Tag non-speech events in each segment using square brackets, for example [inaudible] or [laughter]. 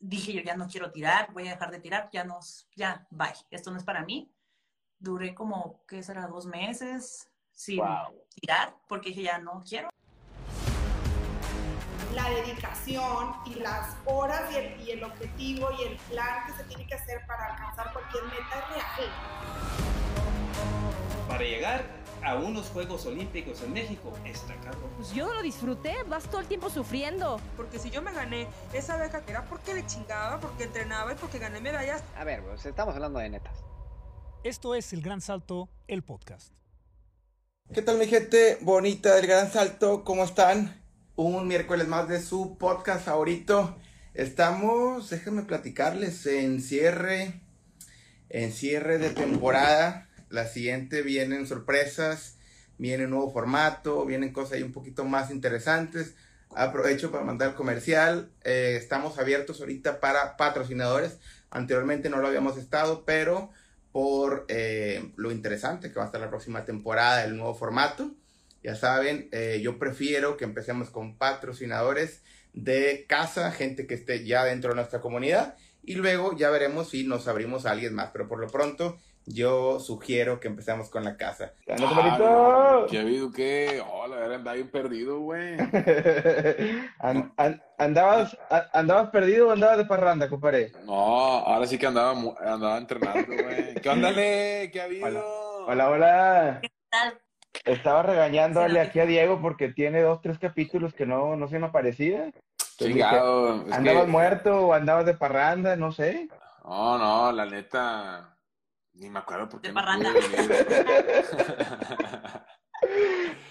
dije yo ya no quiero tirar, voy a dejar de tirar, ya no, ya, bye, esto no es para mí. Duré como, ¿qué será? Dos meses sin tirar, porque dije ya no quiero. La dedicación y las horas y el, y el objetivo y el plan que se tiene que hacer para alcanzar cualquier meta es real. Para llegar a unos Juegos Olímpicos en México está cabrón. Pues yo no lo disfruté, vas todo el tiempo sufriendo. Porque si yo me gané esa beca era porque le chingaba, porque entrenaba y porque gané medallas. A ver, pues estamos hablando de netas. Esto es El Gran Salto, el podcast. ¿Qué tal mi gente bonita del Gran Salto? ¿Cómo están? Un miércoles más de su podcast favorito. Estamos, déjenme platicarles, en cierre, en cierre de temporada la siguiente vienen sorpresas, viene un nuevo formato, vienen cosas ahí un poquito más interesantes. Aprovecho para mandar comercial. Eh, estamos abiertos ahorita para patrocinadores. Anteriormente no lo habíamos estado, pero por eh, lo interesante que va a estar la próxima temporada, el nuevo formato. Ya saben, eh, yo prefiero que empecemos con patrocinadores de casa, gente que esté ya dentro de nuestra comunidad. Y luego ya veremos si nos abrimos a alguien más. Pero por lo pronto, yo sugiero que empecemos con la casa. Ah, [laughs] ¿Qué ha habido qué? Hola, oh, andaba bien perdido, güey. andabas, ¿Andabas perdido o andabas de parranda, compadre? No, ahora sí que andaba, andaba entrenando, güey. ¿Qué onda, ¿Qué ha habido? Hola, hola. ¿Qué tal? Estaba regañándole aquí a Diego porque tiene dos, tres capítulos que no, no se me aparecía. Chingado. ¿Andabas muerto o andabas de parranda? No sé. No, no, la neta ni me acuerdo por qué. De parranda. [laughs]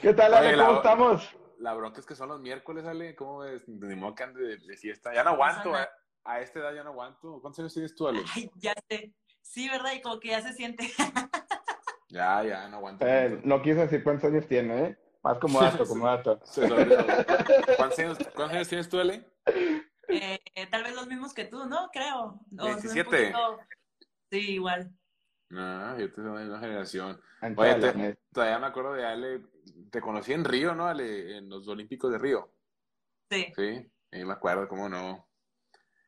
¿Qué tal, Ale? ¿Cómo estamos? La bronca es que son los miércoles, Ale. ¿Cómo es? Ni modo que ande de, fiesta. Ya no aguanto. A, a, esta edad ya no aguanto. ¿Cuántos años tienes tú, Ale? Ay, ya sé. Sí, ¿verdad? Y como que ya se siente. [laughs] ya, ya, no aguanto. Eh, no quiso decir cuántos años tiene, ¿eh? Más como dato, como [laughs] dato. ¿Cuántos años, ¿Cuántos años tienes tú, Ale? Eh, tal vez los mismos que tú, ¿no? Creo. 27. Sí, igual. No, yo tengo una generación. Oye, todavía me acuerdo de Ale, te conocí en Río, ¿no, Ale? En los Olímpicos de Río. Sí. Sí, me acuerdo, cómo no.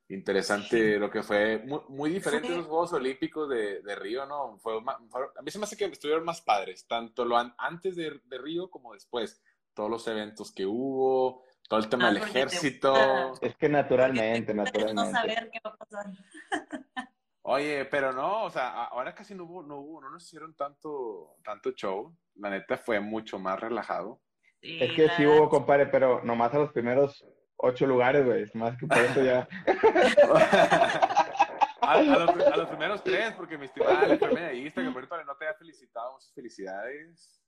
Interesante lo que fue, muy, muy diferente los Juegos Olímpicos de, de Río, ¿no? Fue, a mí se me hace que estuvieron más padres, tanto lo antes de, de Río como después. Todos los eventos que hubo, todo el tema del ejército. Es que naturalmente, naturalmente. No saber qué va a pasar. Oye, pero no, o sea, ahora casi no hubo, no hubo, no nos hicieron tanto, tanto show. La neta fue mucho más relajado. es que sí hubo, compadre, pero nomás a los primeros ocho lugares, güey. Más que por eso ya. [laughs] a, los, primeros tres, porque mi estimada la medallista, que por cierto no te había felicitado, muchas felicidades.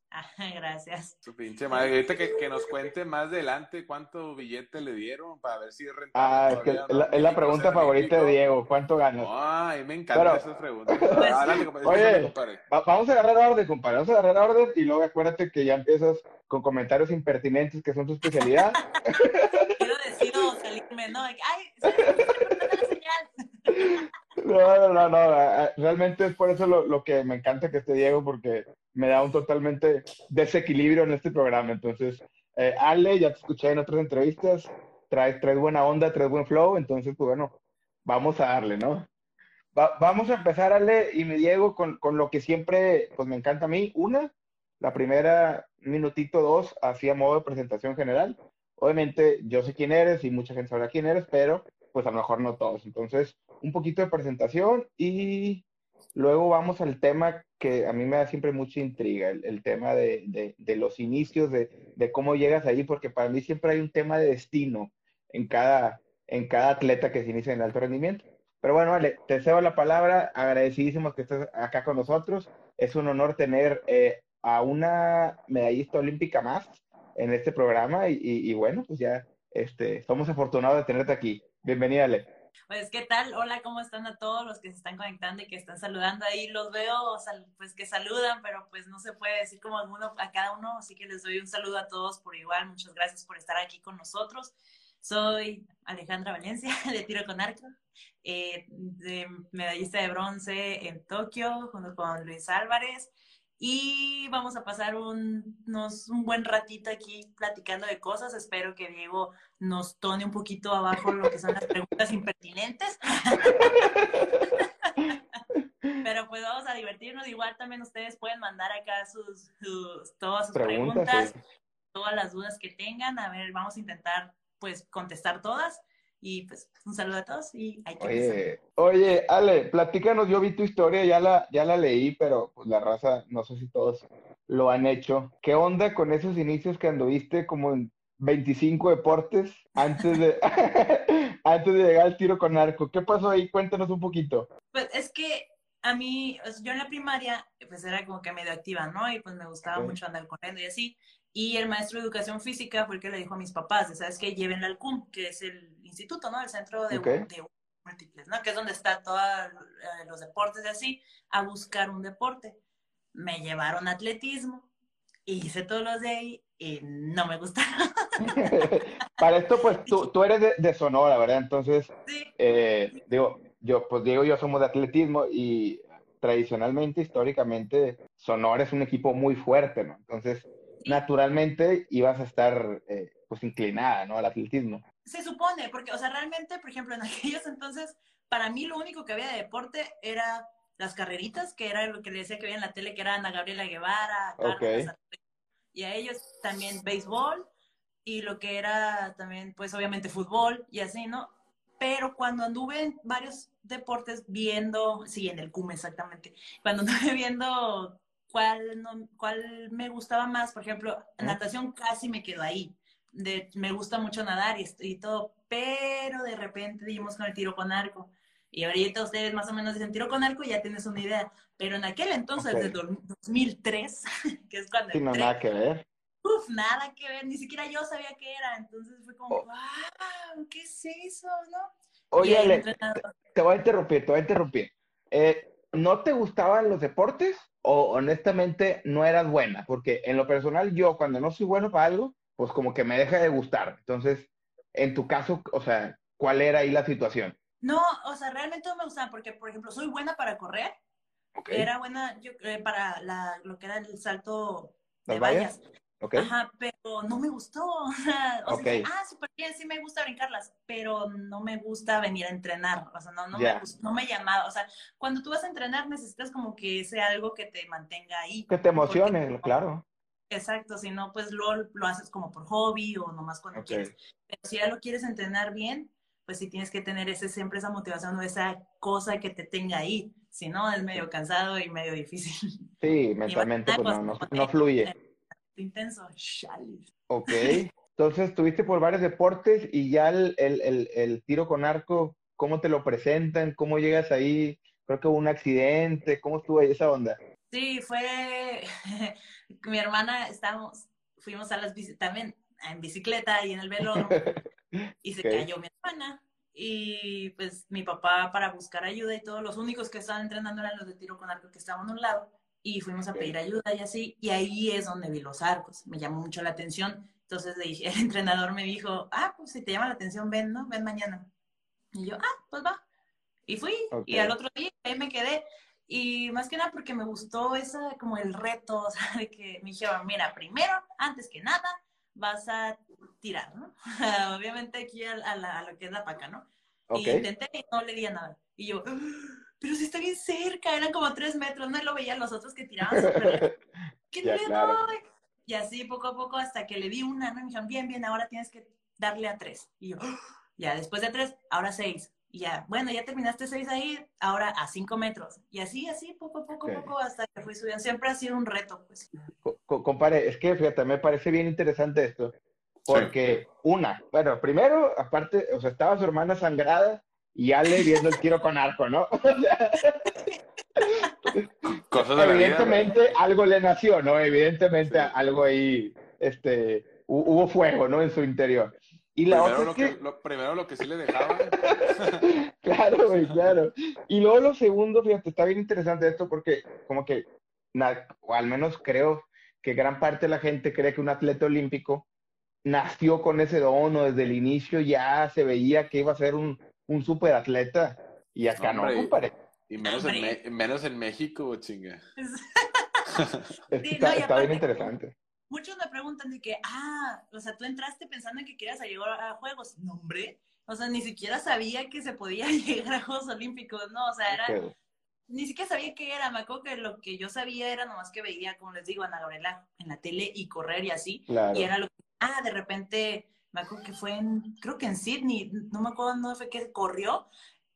Gracias. Su pinche madre. Ahorita que, que, nos cuente más adelante cuánto billete le dieron para ver si es rentable. Ah, es, que es la, pregunta favorita de Diego. ¿Cuánto ganas? Ay, me encantan esas preguntas. [laughs] Oye, vamos a agarrar orden, compadre. Vamos a agarrar orden y luego acuérdate que ya empiezas con comentarios impertinentes que son tu especialidad. [laughs] Quiero decir salirme, ¿no? Ay, se señal. [laughs] No, no, no, realmente es por eso lo, lo, que me encanta que esté Diego, porque me da un totalmente desequilibrio en este programa. Entonces, eh, Ale, ya te escuché en otras entrevistas, traes, traes buena onda, traes buen flow, entonces, pues bueno, vamos a darle, ¿no? vamos a empezar, Ale y mi Diego, con, con, lo que siempre, pues me encanta a mí. Una, la primera minutito, dos, así a modo de presentación general. Obviamente, yo sé quién eres y mucha gente sabrá quién eres, pero pues a lo mejor no todos. Entonces, un poquito de presentación y luego vamos al tema que a mí me da siempre mucha intriga, el, tema de, los inicios, de, cómo llegas ahí, porque para mí siempre hay un tema de destino en cada, atleta que se inicia en alto rendimiento. Pero bueno, vale, te cedo la palabra, agradecidísimos que estés acá con nosotros. Es un honor tener eh, a una medallista olímpica más en este programa y bueno, pues ya este, somos afortunados de tenerte aquí. Bienvenida, Ale. Pues, ¿qué tal? Hola, ¿cómo están a todos los que se están conectando y que están saludando ahí? Los veo, pues que saludan, pero pues no se puede decir como uno a cada uno, así que les doy un saludo a todos por igual. Muchas gracias por estar aquí con nosotros. Soy Alejandra Valencia, [laughs] de tiro con arco, eh, de medallista de bronce en Tokio, junto con Luis Álvarez. Y vamos a pasar un, unos- un buen ratito aquí platicando de cosas. Espero que Diego nos tone un poquito abajo lo que son las preguntas impertinentes. [laughs] Pero pues vamos a divertirnos. Igual también ustedes pueden mandar acá sus, sus- todas sus Preguntas, preguntas, todas las dudas que tengan. A ver, vamos a intentar pues contestar todas. Y pues un saludo a todos y hay que. Oye, oye, Ale, platícanos, yo vi tu historia, ya la, ya la leí, pero pues la raza, no sé si todos lo han hecho. ¿Qué onda con esos inicios que anduviste como en 25 deportes antes de, [laughs] antes de llegar al tiro con arco? ¿Qué pasó ahí? Cuéntanos un poquito. Pues es que a mí, yo en la primaria, pues era como que medio activa, ¿no? Y pues me gustaba mucho andar corriendo y así. Y el maestro de educación física fue el que le dijo a mis papás, ¿sabes qué? Llévenla al CUM, que es el instituto, ¿no? El centro de, Ok. de múltiples, ¿no? Que es donde están todos eh, los deportes y así, a buscar un deporte. Me llevaron atletismo, hice todos los de ahí y no me gustaron. [laughs] Para esto, pues tú, tú eres de, de Sonora, ¿verdad? Entonces, Sí. eh, digo, yo, pues Diego y yo somos de atletismo y tradicionalmente, históricamente, Sonora es un equipo muy fuerte, ¿no? Entonces, naturalmente ibas a estar, eh, pues, inclinada, ¿no? Al atletismo. Se supone, porque, o sea, realmente, por ejemplo, en [laughs] aquellos entonces, para mí lo único que había de deporte era las carreritas, que era lo que le decía que veía en la tele, que era Ana Gabriela Guevara, a Ok. Carlos, a- y a ellos también béisbol, y lo que era también, pues obviamente fútbol, y así, ¿no? Pero cuando anduve en varios deportes viendo, sí, en el CUM exactamente, cuando [laughs] anduve viendo cuál, no, cuál me gustaba más, por ejemplo, natación casi me quedo ahí. De, me gusta mucho nadar y, y todo, pero de repente dimos con el tiro con arco. Y ahorita ustedes más o menos dicen tiro con arco y ya tienes una idea. Pero en aquel entonces, Ok. de do- 2003, [laughs] que es cuando Sí, no, nada que ver. uf, nada que ver, ni siquiera yo sabía qué era. Entonces fue como, Oh. wow, ¿qué es eso? ¿No? Oye, Ale, entrenador, te voy a interrumpir, te voy a interrumpir. Eh, ¿no te gustaban los deportes o honestamente no eras buena? Porque en lo personal yo cuando no soy bueno para algo, pues como que me deja de gustar. Entonces, en tu caso, o sea, ¿cuál era ahí la situación? No, o sea, realmente no me gustaba porque, por ejemplo, soy buena para correr. ¿Ok? Era buena yo, eh, para la, lo que era el salto de ¿Las vallas? vallas. Ajá, pero no me gustó. [laughs] O sea, dije, ah, súper bien, sí me gusta brincarlas, pero no me gusta venir a entrenar. O sea, no, no, me, gust- no me llamaba. O sea, cuando tú vas a entrenar necesitas como que sea algo que te mantenga ahí. Que te emocione, Porque- claro. Exacto, si no, pues lo, lo haces como por hobby o nomás cuando Ok. quieres. Pero si ya lo quieres entrenar bien, pues sí tienes que tener ese, siempre esa motivación o esa cosa que te tenga ahí. Si no, es medio cansado y medio difícil. Sí, [laughs] mentalmente pues no, no, no fluye. Intenso. Chale. Ok. Entonces, estuviste por varios deportes y ya el, el, el, el tiro con arco, ¿cómo te lo presentan? ¿Cómo llegas ahí? Creo que hubo un accidente. ¿Cómo estuvo ahí esa onda? Sí, fue [laughs] mi hermana, estábamos, fuimos a las bici, también en bicicleta y en el velódromo [laughs] y se Ok. cayó mi hermana y pues mi papá para buscar ayuda y todos los únicos que estaban entrenando eran los de tiro con arco que estaban a un lado y fuimos a pedir ayuda y así y ahí es donde vi los arcos, me llamó mucho la atención, entonces le dije, [laughs] el entrenador me dijo, ah, pues si te llama la atención ven, ¿no? Ven mañana. Y yo, ah, pues va. Y fui Ok. y al otro día ahí me quedé y más que nada porque me gustó esa, como el reto, [laughs] o sea, de que me dijeron, mira, primero, antes que nada, vas a tirar, ¿no? [laughs] Obviamente aquí a, a la- a lo que es la paca, ¿no? Ok. Y intenté y no le di a nada. Y yo, "Ah, pero si está bien cerca, eran como tres metros, no Y lo veía los otros que tiraban. [laughs] ¿Qué Ya, le claro. doy? Y así poco a poco hasta que le di una, ¿no? Y me dijeron, bien, bien, ahora tienes que darle a tres. Y yo, "Ah". ya, después de tres, ahora seis. Y ya, bueno, ya terminaste seis ahí, ahora a cinco metros. Y así, así, poco a poco, poco, hasta que fui subiendo. Siempre ha sido un reto, pues. Co- co- Compare, es que fíjate, me parece bien interesante esto, porque una, bueno, primero, aparte, o sea, estaba su hermana sangrada y Ale viendo el tiro con arco, ¿no? [laughs] Cosas de la vida. Evidentemente algo le nació, ¿no? Evidentemente Sí. algo ahí, este, hu- hubo fuego, ¿no? En su interior. Y la Primero otra lo, es que, que, lo, primero lo que sí le dejaba. [laughs] claro, güey, claro. Y luego lo segundo, fíjate, está bien interesante esto porque como que, na- o al menos creo que gran parte de la gente cree que un atleta olímpico nació con ese don o desde el inicio ya se veía que iba a ser un, un superatleta. Y acá no, compadre. Y menos en. Me- menos en México, chinga. [laughs] Sí, está, no, y está bien interesante. Muchos me preguntan de que, ah, o sea, tú entraste pensando en que querías llegar a Juegos. No, hombre. O sea, ni siquiera sabía que se podía [laughs] llegar a Juegos Olímpicos, ¿no? O sea, era, ni siquiera sabía qué era. Me acuerdo que lo que yo sabía era nomás que veía, como les digo, a Ana Gabriela en la tele y correr y así. Claro. Y era lo que, ah, de repente, me acuerdo que fue en, creo que en Sydney, no me acuerdo dónde fue que corrió.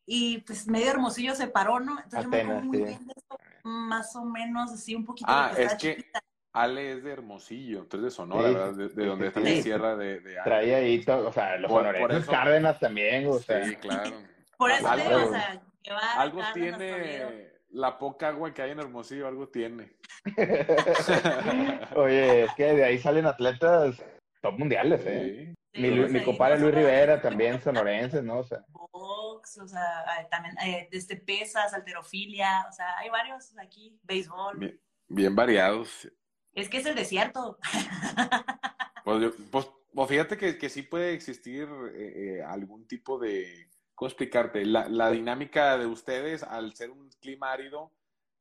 Y pues medio hermosillo se paró, ¿no? Entonces yo me Apenas, acuerdo muy sí. bien de eso, más o menos, así un poquito. Ah, es que chiquita. Ale es de Hermosillo, eres de Sonora, Sí, ¿verdad? De, de donde está sí. la sierra de, de Ale. Trae ahí, todo, o sea, los eso- Cárdenas también, o sea. Sí, claro. [laughs] Por eso algo, te digo, o sea, que va a algo tiene la poca agua que hay en Hermosillo, algo tiene. [laughs] Oye, es que de ahí salen atletas top mundiales, ¿eh? Mi, mi compadre Luis Rivera también sonorenses, ¿no? O sea, box, o sea, eh, también eh, desde pesas, alterofilia, o sea, hay varios aquí, béisbol. Bien, bien variados. Es que es el desierto. [laughs] Pues, yo- pues, pues fíjate que, que sí puede existir eh, eh, algún tipo de, ¿cómo explicarte? La, la dinámica de ustedes, al ser un clima árido,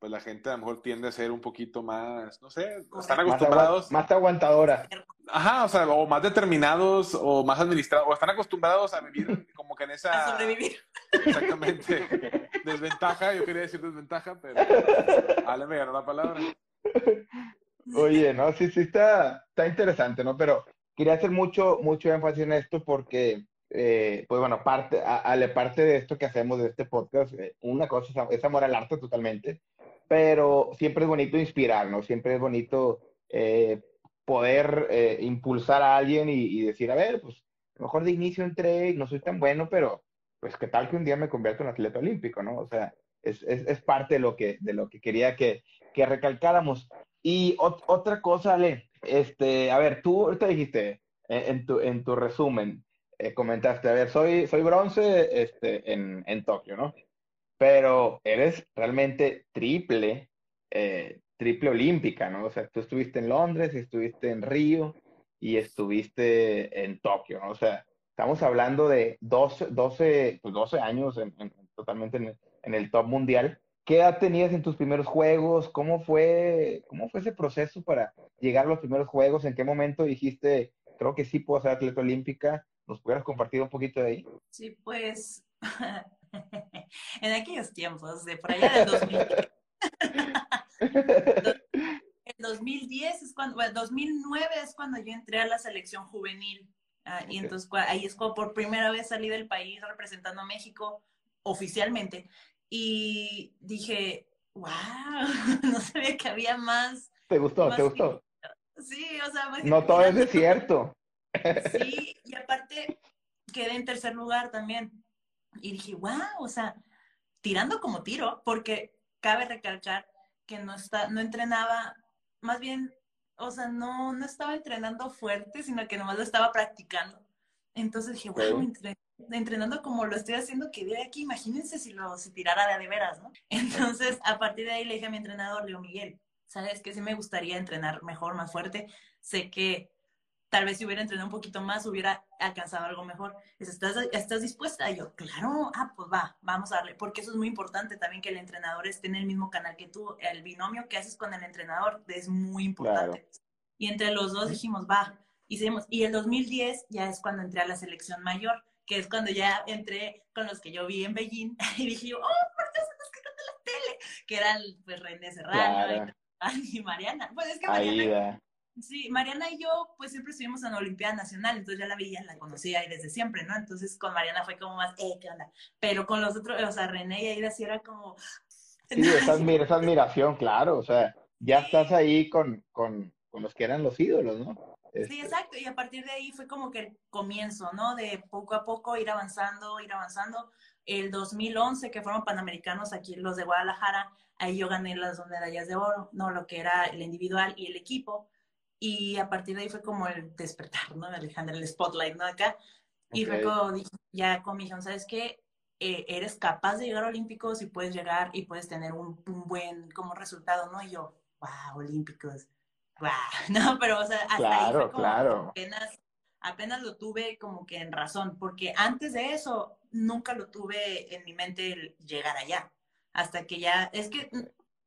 pues la gente a lo mejor tiende a ser un poquito más, no sé, están acostumbrados, más aguantadora. ajá, o sea, o más determinados, o más administrados, o están acostumbrados a vivir como que en A esa, sobrevivir. exactamente, [laughs] desventaja, yo quería decir desventaja, pero [laughs] Ale me ganó la palabra. Oye, no, sí, sí, está, está interesante, ¿no? Pero quería hacer mucho, mucho énfasis en esto porque, eh, pues bueno, parte, a- ale, parte de esto que hacemos de este podcast, eh, una cosa es, es amor al arte totalmente, pero siempre es bonito inspirar, ¿no? Siempre es bonito eh, poder eh, impulsar a alguien y, decir, a ver, pues, a lo mejor de inicio entré no soy tan bueno, pero pues qué tal que un día me convierto en atleta olímpico, ¿no? O sea, es, es, es parte de lo que, de lo que quería que, que recalcáramos. Y ot- otra cosa, Ale, este, a ver, tú ahorita dijiste en, en tu, en tu resumen, eh, comentaste, a ver, soy, soy bronce este, en, en Tokio, ¿no? Pero eres realmente triple, eh, triple olímpica, ¿no? O sea, tú estuviste en Londres, estuviste en Río y estuviste en Tokio, ¿no? O sea, estamos hablando de 12, 12, pues 12 años en- en- totalmente en, en el top mundial. ¿Qué edad tenías en tus primeros juegos? ¿Cómo fue, cómo fue ese proceso para llegar a los primeros juegos? ¿En qué momento dijiste, creo que sí puedo ser atleta olímpica? ¿Nos pudieras compartir un poquito de ahí? Sí, pues [laughs] [laughs] en aquellos tiempos, de por allá del 2000, el 2010 es cuando, bueno, 2009 es cuando yo entré a la selección juvenil. ah, Y entonces ahí es cuando por primera vez salí del país representando a México oficialmente. Y dije, wow, [laughs] no sabía que había más. ¿Te gustó? más ¿Te gustó? Sí, o sea, más No todo es [laughs] desierto. Sí, y aparte quedé en tercer lugar también. Y dije, wow, o sea, tirando como tiro, porque cabe recalcar que no está, no entrenaba, más bien, o sea, no, no estaba entrenando fuerte, sino que nomás lo estaba practicando. Entonces dije, wow, entrenando como lo estoy haciendo, que de aquí, imagínense si lo si tirara de a de veras, ¿no? [laughs] Entonces, a partir de ahí le dije a mi entrenador, Leo Miguel, sabes que sí me gustaría entrenar mejor, más fuerte. Sé que tal vez si hubiera entrenado un poquito más hubiera alcanzado algo mejor. ¿Estás, ¿Estás dispuesta? Y yo, claro, ah, pues va, vamos a darle, porque eso es muy importante también que el entrenador esté en el mismo canal que tú, el binomio que haces con el entrenador es muy importante. Y entre los dos dijimos, va, hicimos, y el 2010 ya es cuando entré a la selección mayor, que es cuando ya entré con los que yo vi en Beijing, [laughs] y dije yo, oh, por Dios, los que están en la tele, que eran pues René Serrano Claro. y, y Mariana. Pues es que Mariana Aida. Sí, Mariana y yo, pues siempre estuvimos en la Olimpiada Nacional, entonces ya la veía, la conocía ahí desde siempre, ¿no? Entonces con Mariana fue como más, eh, ¿qué onda? Pero con los otros, o sea, René y Aida sí era como. Sí, esa, admir- esa admiración, claro. O sea, ya estás ahí con, con, con los que eran los ídolos, ¿no? Sí, Este, exacto, y a partir de ahí fue como que el comienzo, ¿no? De poco a poco ir avanzando, ir avanzando. El 2011, que fueron Panamericanos aquí, los de Guadalajara, ahí yo gané las dos medallas de oro, ¿no? Lo que era el individual y el equipo. Y a partir de ahí fue como el despertar, ¿no? Alejandra, el spotlight, ¿no? Acá. Y fue como dije, ya con mi hija, ¿sabes qué? Eh, eres capaz de llegar a Olímpicos y puedes llegar y puedes tener un, un buen como resultado, ¿no? Y yo, wow, Olímpicos, wow, [laughs] no, pero o sea, hasta ahí Claro, fue como claro. apenas, apenas lo tuve como que en razón, porque antes de eso nunca lo tuve en mi mente el llegar allá, hasta que ya, es que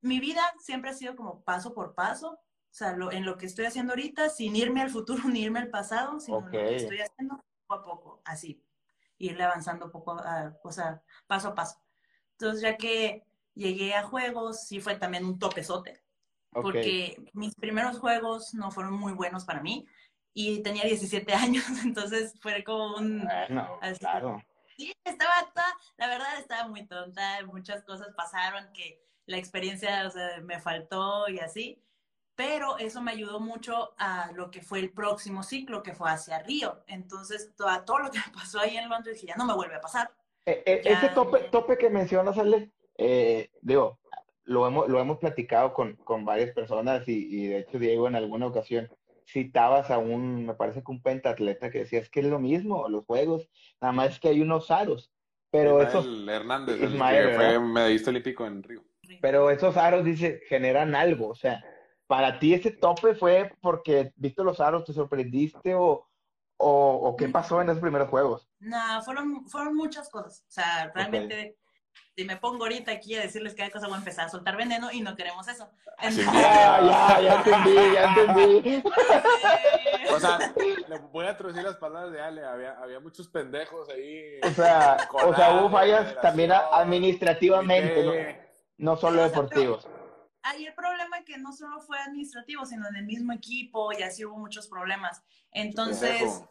mi vida siempre ha sido como paso por paso, o sea, lo, en lo que estoy haciendo ahorita, sin irme al futuro [laughs] ni irme al pasado, sino lo que estoy haciendo poco a poco, así, irle avanzando poco, a, o sea, paso a paso. Entonces, ya que llegué a juegos, sí fue también un topezote, Ok. porque mis primeros juegos no fueron muy buenos para mí y tenía 17 [laughs] años, entonces fue como un... Bueno, así. claro. Sí, estaba toda, la verdad estaba muy tonta, muchas cosas pasaron que la experiencia, o sea, me faltó y así, pero eso me ayudó mucho a lo que fue el próximo ciclo, que fue hacia Río. Entonces, todo, todo lo que me pasó ahí en Londres, dije, ya no me vuelve a pasar. Eh, eh, Ya. ese tope, tope que mencionas, Ale, eh, digo, lo hemos, lo hemos platicado con, con varias personas y, y de hecho Diego en alguna ocasión citabas a un, me parece que un pentatleta que decía, es que es lo mismo, los juegos, nada más es que hay unos aros, pero esos, Ismael Hernández, el Ismael, que fue medallista olímpico en Río. pero esos aros, dice, generan algo, o sea, para ti ese tope fue porque viste los aros, te sorprendiste o, o, o qué pasó en esos primeros juegos. No, fueron, fueron muchas cosas. O sea, realmente, si me pongo ahorita aquí a decirles cada cosa, voy a empezar a soltar veneno y no queremos eso. Así Entonces, Ya, ya, ya entendí, ya entendí. O sea, le voy a traducir las palabras de Ale. Había, había muchos pendejos ahí. O sea, o sea, hubo fallas también administrativamente, no, no solo deportivos. Ahí el problema es que no solo fue administrativo, sino en el mismo equipo y así hubo muchos problemas. Entonces,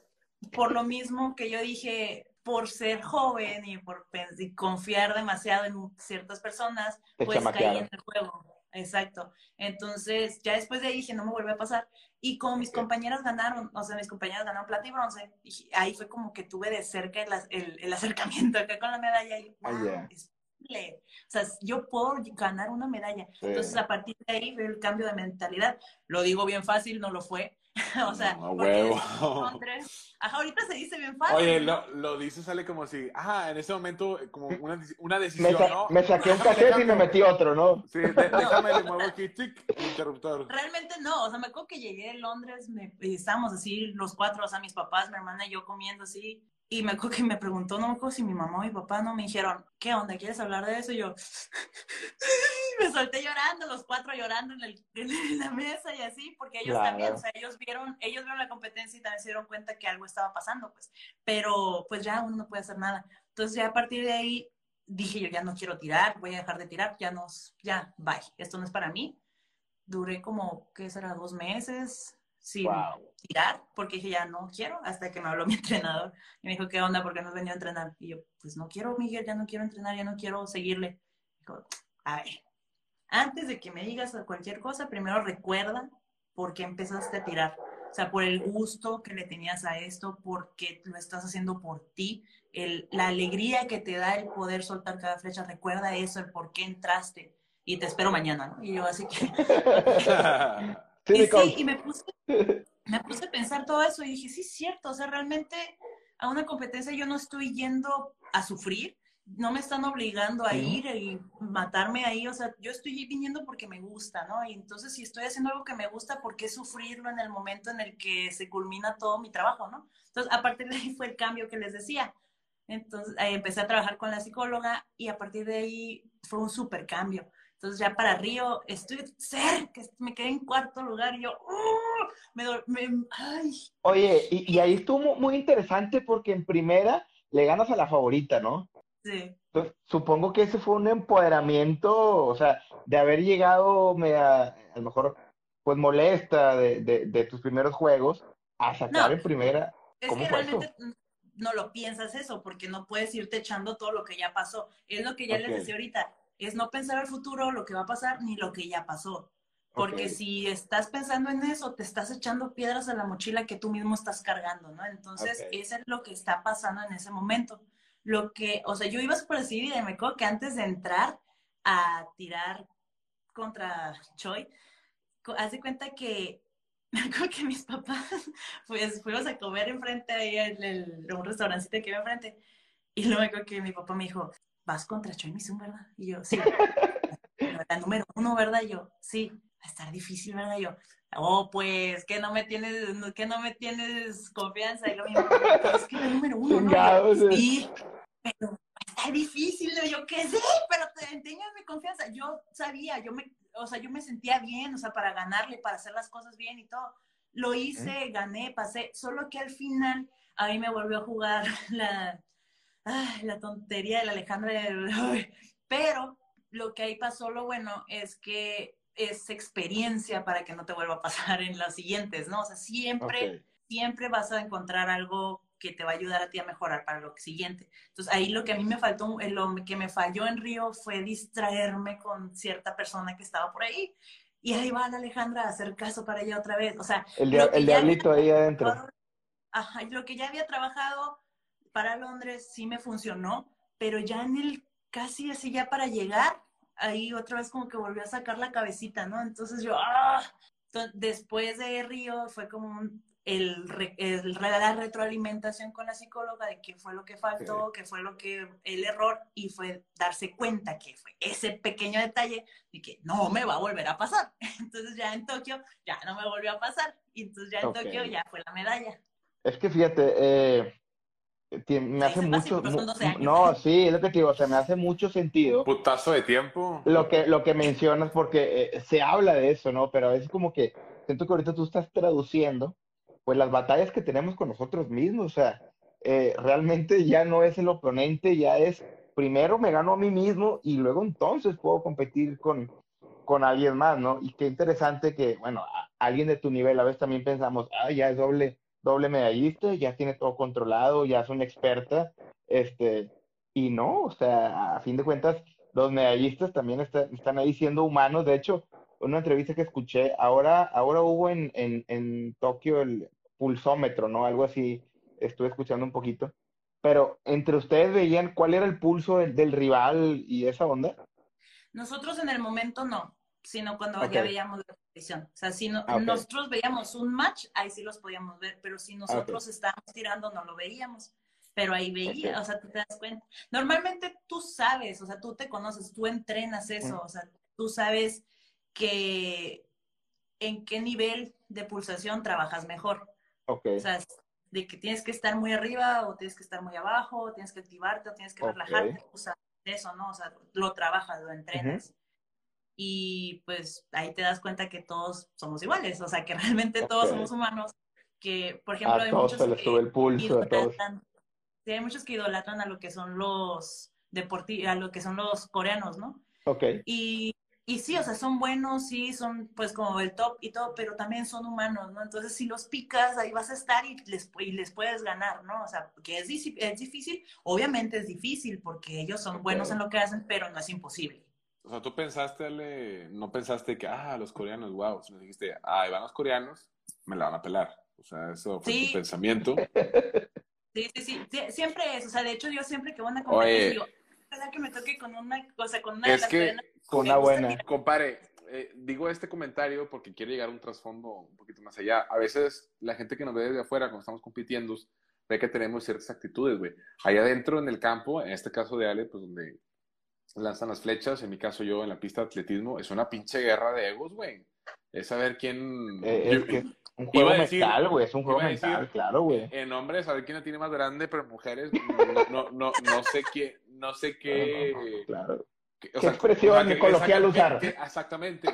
por lo mismo que yo dije, por ser joven y por y confiar demasiado en ciertas personas, Te pues caí en el juego. Exacto. Entonces, ya después de ahí dije, no me vuelve a pasar. Y como mis compañeras ganaron, o sea, mis compañeras ganaron plata y bronce, dije, ahí fue como que tuve de cerca el, el, el acercamiento acá con la medalla y, wow, ya. es posible. O sea, yo puedo ganar una medalla. Sí. Entonces, a partir de ahí fue el cambio de mentalidad. Lo digo bien fácil, no lo fue. [laughs] o sea, No, huevo. Londres- ajá, ahorita se dice bien fácil. Oye, lo, lo dices, sale como si, ajá, en ese momento, como una, una Me, decisión, sa- ¿no? me saqué un cassette y me metí otro, ¿no? Sí, de- déjame, le muevo aquí, tic, interruptor. Realmente no, o sea, me acuerdo que llegué de Londres, me, y estábamos así los cuatro, o sea, mis papás, mi hermana y yo comiendo así, y me acuerdo que me preguntó, no me acuerdo si mi mamá o mi papá no me dijeron, ¿qué onda? ¿Quieres hablar de eso? Y yo [laughs] me solté llorando, los cuatro llorando en, el- en la mesa y así, porque ellos Claro. también, o sea, ellos vieron, ellos vieron la competencia y también se dieron cuenta que algo estaba pasando, pues, pero pues ya uno no puede hacer nada. Entonces ya a partir de ahí dije yo ya no quiero tirar, voy a dejar de tirar, ya no, ya, bye, esto no es para mí. Duré como, ¿qué será? Dos meses sin Wow. tirar, porque dije ya no quiero, hasta que me habló mi [laughs] entrenador y me dijo, ¿qué onda? ¿Por qué no has venido a entrenar? Y yo, pues no quiero, Miguel, ya no quiero entrenar, ya no quiero seguirle. Dijo, a ver, antes de que me digas cualquier cosa, primero recuerda por qué empezaste a tirar. O sea, por el gusto que le tenías a esto, porque lo estás haciendo por ti, el, la alegría que te da el poder soltar cada flecha. Recuerda eso, el por qué entraste. Y te espero mañana, ¿no? Y yo así que... [laughs] [laughs] Y sí, y me puse, me puse a pensar todo eso y dije, sí, es cierto, o sea, realmente a una competencia yo no estoy yendo a sufrir, no me están obligando a ir y matarme ahí, o sea, yo estoy viniendo porque me gusta, ¿no? Y entonces si estoy haciendo algo que me gusta, ¿por qué sufrirlo en el momento en el que se culmina todo mi trabajo, ¿no? Entonces, a partir de ahí fue el cambio que les decía. Entonces, ahí empecé a trabajar con la psicóloga y a partir de ahí fue un súper cambio. Entonces ya para Río estoy cerca, me quedé en cuarto lugar y yo, ¡uh! me, me- ay, Oye, y, y ahí estuvo mu- muy interesante porque en primera le ganas a la favorita, ¿no? sí, Entonces, supongo que ese fue un empoderamiento, o sea, de haber llegado media, a lo mejor, pues molesta de, de, de tus primeros juegos a sacar No. en primera. es ¿Cómo que fue eso? realmente no lo piensas eso, porque no puedes irte echando todo lo que ya pasó. Es lo que ya les decía ahorita, es no pensar al futuro, lo que va a pasar, ni lo que ya pasó. Porque si estás pensando en eso, te estás echando piedras a la mochila que tú mismo estás cargando, ¿no? Entonces, Ok. eso es lo que está pasando en ese momento. Lo que, o sea, yo iba súper decidida y me acuerdo que antes de entrar a tirar contra Choi, de cuenta que [laughs] me acuerdo que mis papás, [laughs] pues fuimos a comer enfrente ahí en el, un restaurancito que iba enfrente. Y luego me acuerdo que mi papá me dijo, vas contra Choi ¿verdad? Y yo, sí. [laughs] La número uno, ¿verdad? Y yo, sí. Va a estar difícil, ¿verdad? Y yo, oh, pues, que no me tienes, que no me tienes confianza. Y luego mi mamá, "Pero es que la número uno, ¿no? Eh. sí, pero está difícil. Y yo, que sí, pero mi confianza. Yo sabía, yo me, o sea, yo me sentía bien, o sea, para ganarle, para hacer las cosas bien y todo. Lo hice, gané, pasé, solo que al final a mí me volvió a jugar [laughs] la, ay, la tontería de la Alejandra. ay, Pero lo que ahí pasó, lo bueno, es que es experiencia para que no te vuelva a pasar en las siguientes, ¿no? O sea, siempre, Ok. siempre vas a encontrar algo que te va a ayudar a ti a mejorar para lo siguiente. Entonces, ahí lo que a mí me faltó, eh, lo que me falló en Río fue distraerme con cierta persona que estaba por ahí. Y ahí va la Alejandra a hacer caso para ella otra vez. O sea, El, el había diablito ahí adentro. Ajá, lo que ya había trabajado para Londres sí me funcionó, pero ya en el casi así ya para llegar, ahí otra vez como que volvió a sacar la cabecita, ¿no? Entonces yo, ¡ah! Después de Río fue como un- el, el la retroalimentación con la psicóloga de qué fue lo que faltó, qué fue lo que el error y fue darse cuenta que fue ese pequeño detalle de que no me va a volver a pasar. [laughs] Entonces ya en Tokio ya no me volvió a pasar y entonces ya en Ok. Tokio ya fue la medalla. Es que fíjate, eh, me Se hace mucho, pero son mu- 12 años. no, sí, es lo que te digo, o sea, me hace mucho sentido Putazo de tiempo. lo que, lo que mencionas porque eh, se habla de eso, ¿no? Pero a veces como que siento que ahorita tú estás traduciendo, pues las batallas que tenemos con nosotros mismos, o sea, eh, realmente ya no es el oponente, ya es primero me gano a mí mismo y luego entonces puedo competir con, con alguien más, ¿no? Y qué interesante que, bueno, a- alguien de tu nivel, a veces también pensamos, ah, ya es doble, doble medallista, ya tiene todo controlado, ya es una experta, este, y no, o sea, a fin de cuentas, los medallistas también está- están ahí siendo humanos. De hecho, una entrevista que escuché, ahora, ahora hubo en, en, en Tokio el pulsómetro, ¿no? Algo así, estuve escuchando un poquito. Pero entre ustedes veían cuál era el pulso del, del rival y esa onda. Nosotros en el momento no, sino cuando Ok. ya veíamos la competición. O sea, si no- Ah, ok. nosotros veíamos un match, ahí sí los podíamos ver, pero si nosotros estábamos tirando, no lo veíamos. Pero ahí veía, o sea, tú te das cuenta. Normalmente tú sabes, o sea, tú te conoces, tú entrenas eso, Mm. o sea, tú sabes que en qué nivel de pulsación trabajas mejor. O sea, de que tienes que estar muy arriba o tienes que estar muy abajo, o tienes que activarte o tienes que relajarte, o sea, eso, ¿no? O sea, lo trabajas, lo entrenas. Y pues ahí te das cuenta que todos somos iguales, o sea, que realmente todos somos humanos, que por ejemplo a hay todos muchos se les que el pulso, a idolatran, sí, hay muchos que idolatran a lo que son los deportivos, a lo que son los coreanos, ¿no? Ok, Y, y sí, o sea, son buenos, sí, son pues como el top y todo, pero también son humanos, ¿no? Entonces, si los picas, ahí vas a estar y les, y les puedes ganar, ¿no? O sea, que es, es difícil, obviamente es difícil porque ellos son buenos en lo que hacen, pero no es imposible. O sea, tú pensaste, Ale, no pensaste que, ah, los coreanos, wow, sino dijiste, ah, ahí van los coreanos, me la van a pelar. O sea, eso fue Sí. tu pensamiento. [laughs] Sí, sí, sí, sí, siempre es, o sea, de hecho yo siempre que voy a una competencia digo, ojalá que me toque con una, o sea, con una Es que- con una buena. Compare, eh, digo este comentario porque quiero llegar a un trasfondo un poquito más allá. A veces la gente que nos ve desde afuera cuando estamos compitiendo ve que tenemos ciertas actitudes, güey. Allá adentro en el campo, en este caso de Ale, pues donde lanzan las flechas, en mi caso yo en la pista de atletismo, es una pinche guerra de egos, güey. Es saber quién... Eh, yo- es que un juego a decir- mental, güey, es un juego a decir- mental, claro, güey. En hombres, saber quién la tiene más grande, pero en mujeres, no, no, no, no sé qué, no sé qué... Claro. que- o ¿Qué expresión que- coloquial usar? exactamente.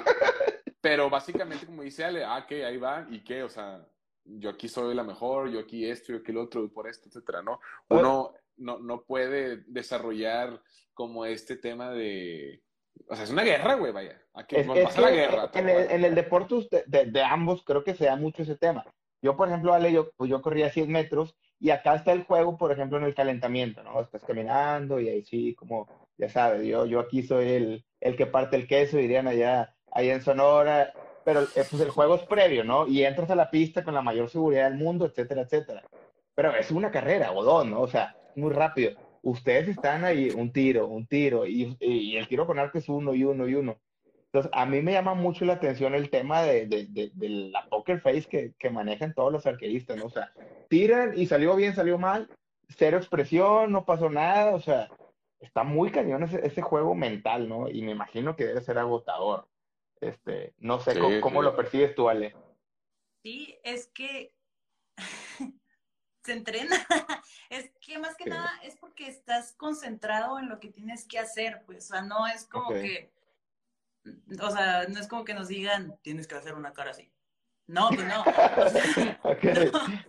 Pero básicamente, como dice Ale, ah, que ahí va, y qué, o sea, yo aquí soy la mejor, yo aquí esto, yo aquí el otro, por esto, etcétera, ¿no? Uno no, no puede desarrollar como este tema de. O sea, es una guerra, güey, vaya. ¿A qué Es, es la guerra? en el, en el deporte usted- de, de ambos creo que se da mucho ese tema. Yo, por ejemplo, Ale, yo, pues yo corría 100 metros y acá está el juego, por ejemplo, en el calentamiento, ¿no? Estás caminando y ahí sí, como, ya sabes, yo, yo aquí soy el, el que parte el queso, dirían allá, allá en Sonora, pero eh, pues el juego es previo, ¿no? Y entras a la pista con la mayor seguridad del mundo, etcétera, etcétera. Pero es una carrera o dos, ¿no? O sea, muy rápido. Ustedes están ahí, un tiro, un tiro, y, y el tiro con arco es uno y uno y uno. Entonces, a mí me llama mucho la atención el tema de, de, de, de la poker face que, que manejan todos los arqueristas, ¿no? O sea, tiran y salió bien, salió mal, cero expresión, no pasó nada, o sea, está muy cañón ese, ese juego mental, ¿no? Y me imagino que debe ser agotador. Este, no sé Sí, cómo, cómo sí. lo percibes tú, Ale. Sí, es que [laughs] se entrena. [laughs] es que más que nada es porque estás concentrado en lo que tienes que hacer, pues, o sea, no es como que, o sea, no es como que nos digan, tienes que hacer una cara así. No, pues no. O sea, [laughs] Ok. [laughs] no.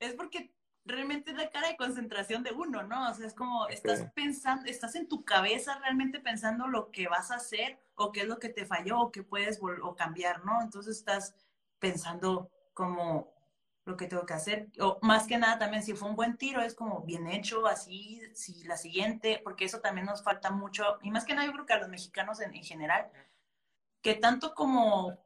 Es porque realmente es la cara de concentración de uno, ¿no? O sea, es como estás pensando, estás en tu cabeza realmente pensando lo que vas a hacer o qué es lo que te falló o qué puedes o cambiar, ¿no? Entonces estás pensando como lo que tengo que hacer. O más que nada también, si fue un buen tiro, es como bien hecho, así, si la siguiente, porque eso también nos falta mucho, y más que nada yo creo que a los mexicanos en, en general, que tanto como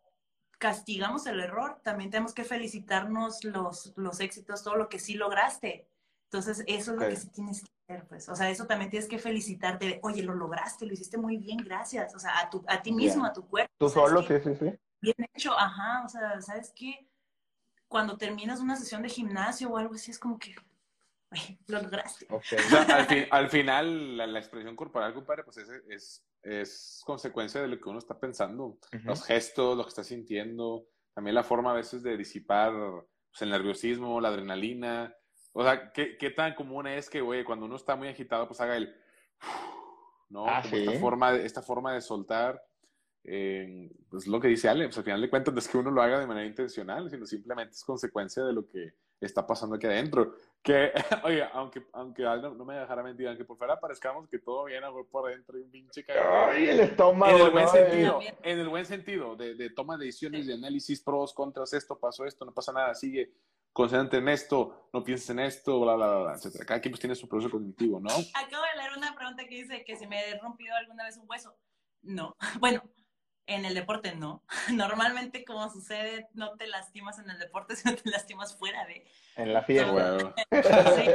castigamos el error, también tenemos que felicitarnos los, los éxitos, todo lo que sí lograste. Entonces, eso es lo que sí tienes que hacer, pues. O sea, eso también tienes que felicitarte de, oye, lo lograste, lo hiciste muy bien, gracias. O sea, a, tu, a ti mismo, a tu cuerpo. Tú ¿sabes solo, qué? sí, sí, sí. Bien hecho, ajá. O sea, ¿sabes qué? Cuando terminas una sesión de gimnasio o algo así, es como que, güey, lo lograste. Ok. O sea, al, fi- al final, la, la expresión corporal, compadre, pues es, es, es consecuencia de lo que uno está pensando. Ujú. Los gestos, lo que está sintiendo, también la forma a veces de disipar pues, el nerviosismo, la adrenalina. O sea, ¿qué, qué tan común es que, güey, cuando uno está muy agitado, pues haga el... ¿No? Ah, Como sí. esta, forma de, esta forma de soltar. Eh, pues lo que dice Ale, pues al final de cuentas no es que uno lo haga de manera intencional, sino simplemente es consecuencia de lo que está pasando aquí adentro. Que, [laughs] oye, aunque, aunque Ale no, no me dejara mentir, aunque por fuera parezcamos que todo bien, güey, por dentro hay un pinche cagado. Ay, el estómago, En el buen ¿no? sentido, en el buen sentido, de, de toma de decisiones, de análisis, pros, contras, esto, pasó esto, no pasa nada, sigue, concéntrate en esto, no pienses en esto, bla, bla, bla, bla, etcétera. Cada quien pues tiene su proceso cognitivo, ¿no? Acabo de leer una pregunta que dice que si me he rompido alguna vez un hueso. No. [laughs] Bueno, en el deporte no. [laughs] Normalmente, como sucede, no te lastimas en el deporte, [laughs] sino te lastimas fuera de. En la fiesta. Sí.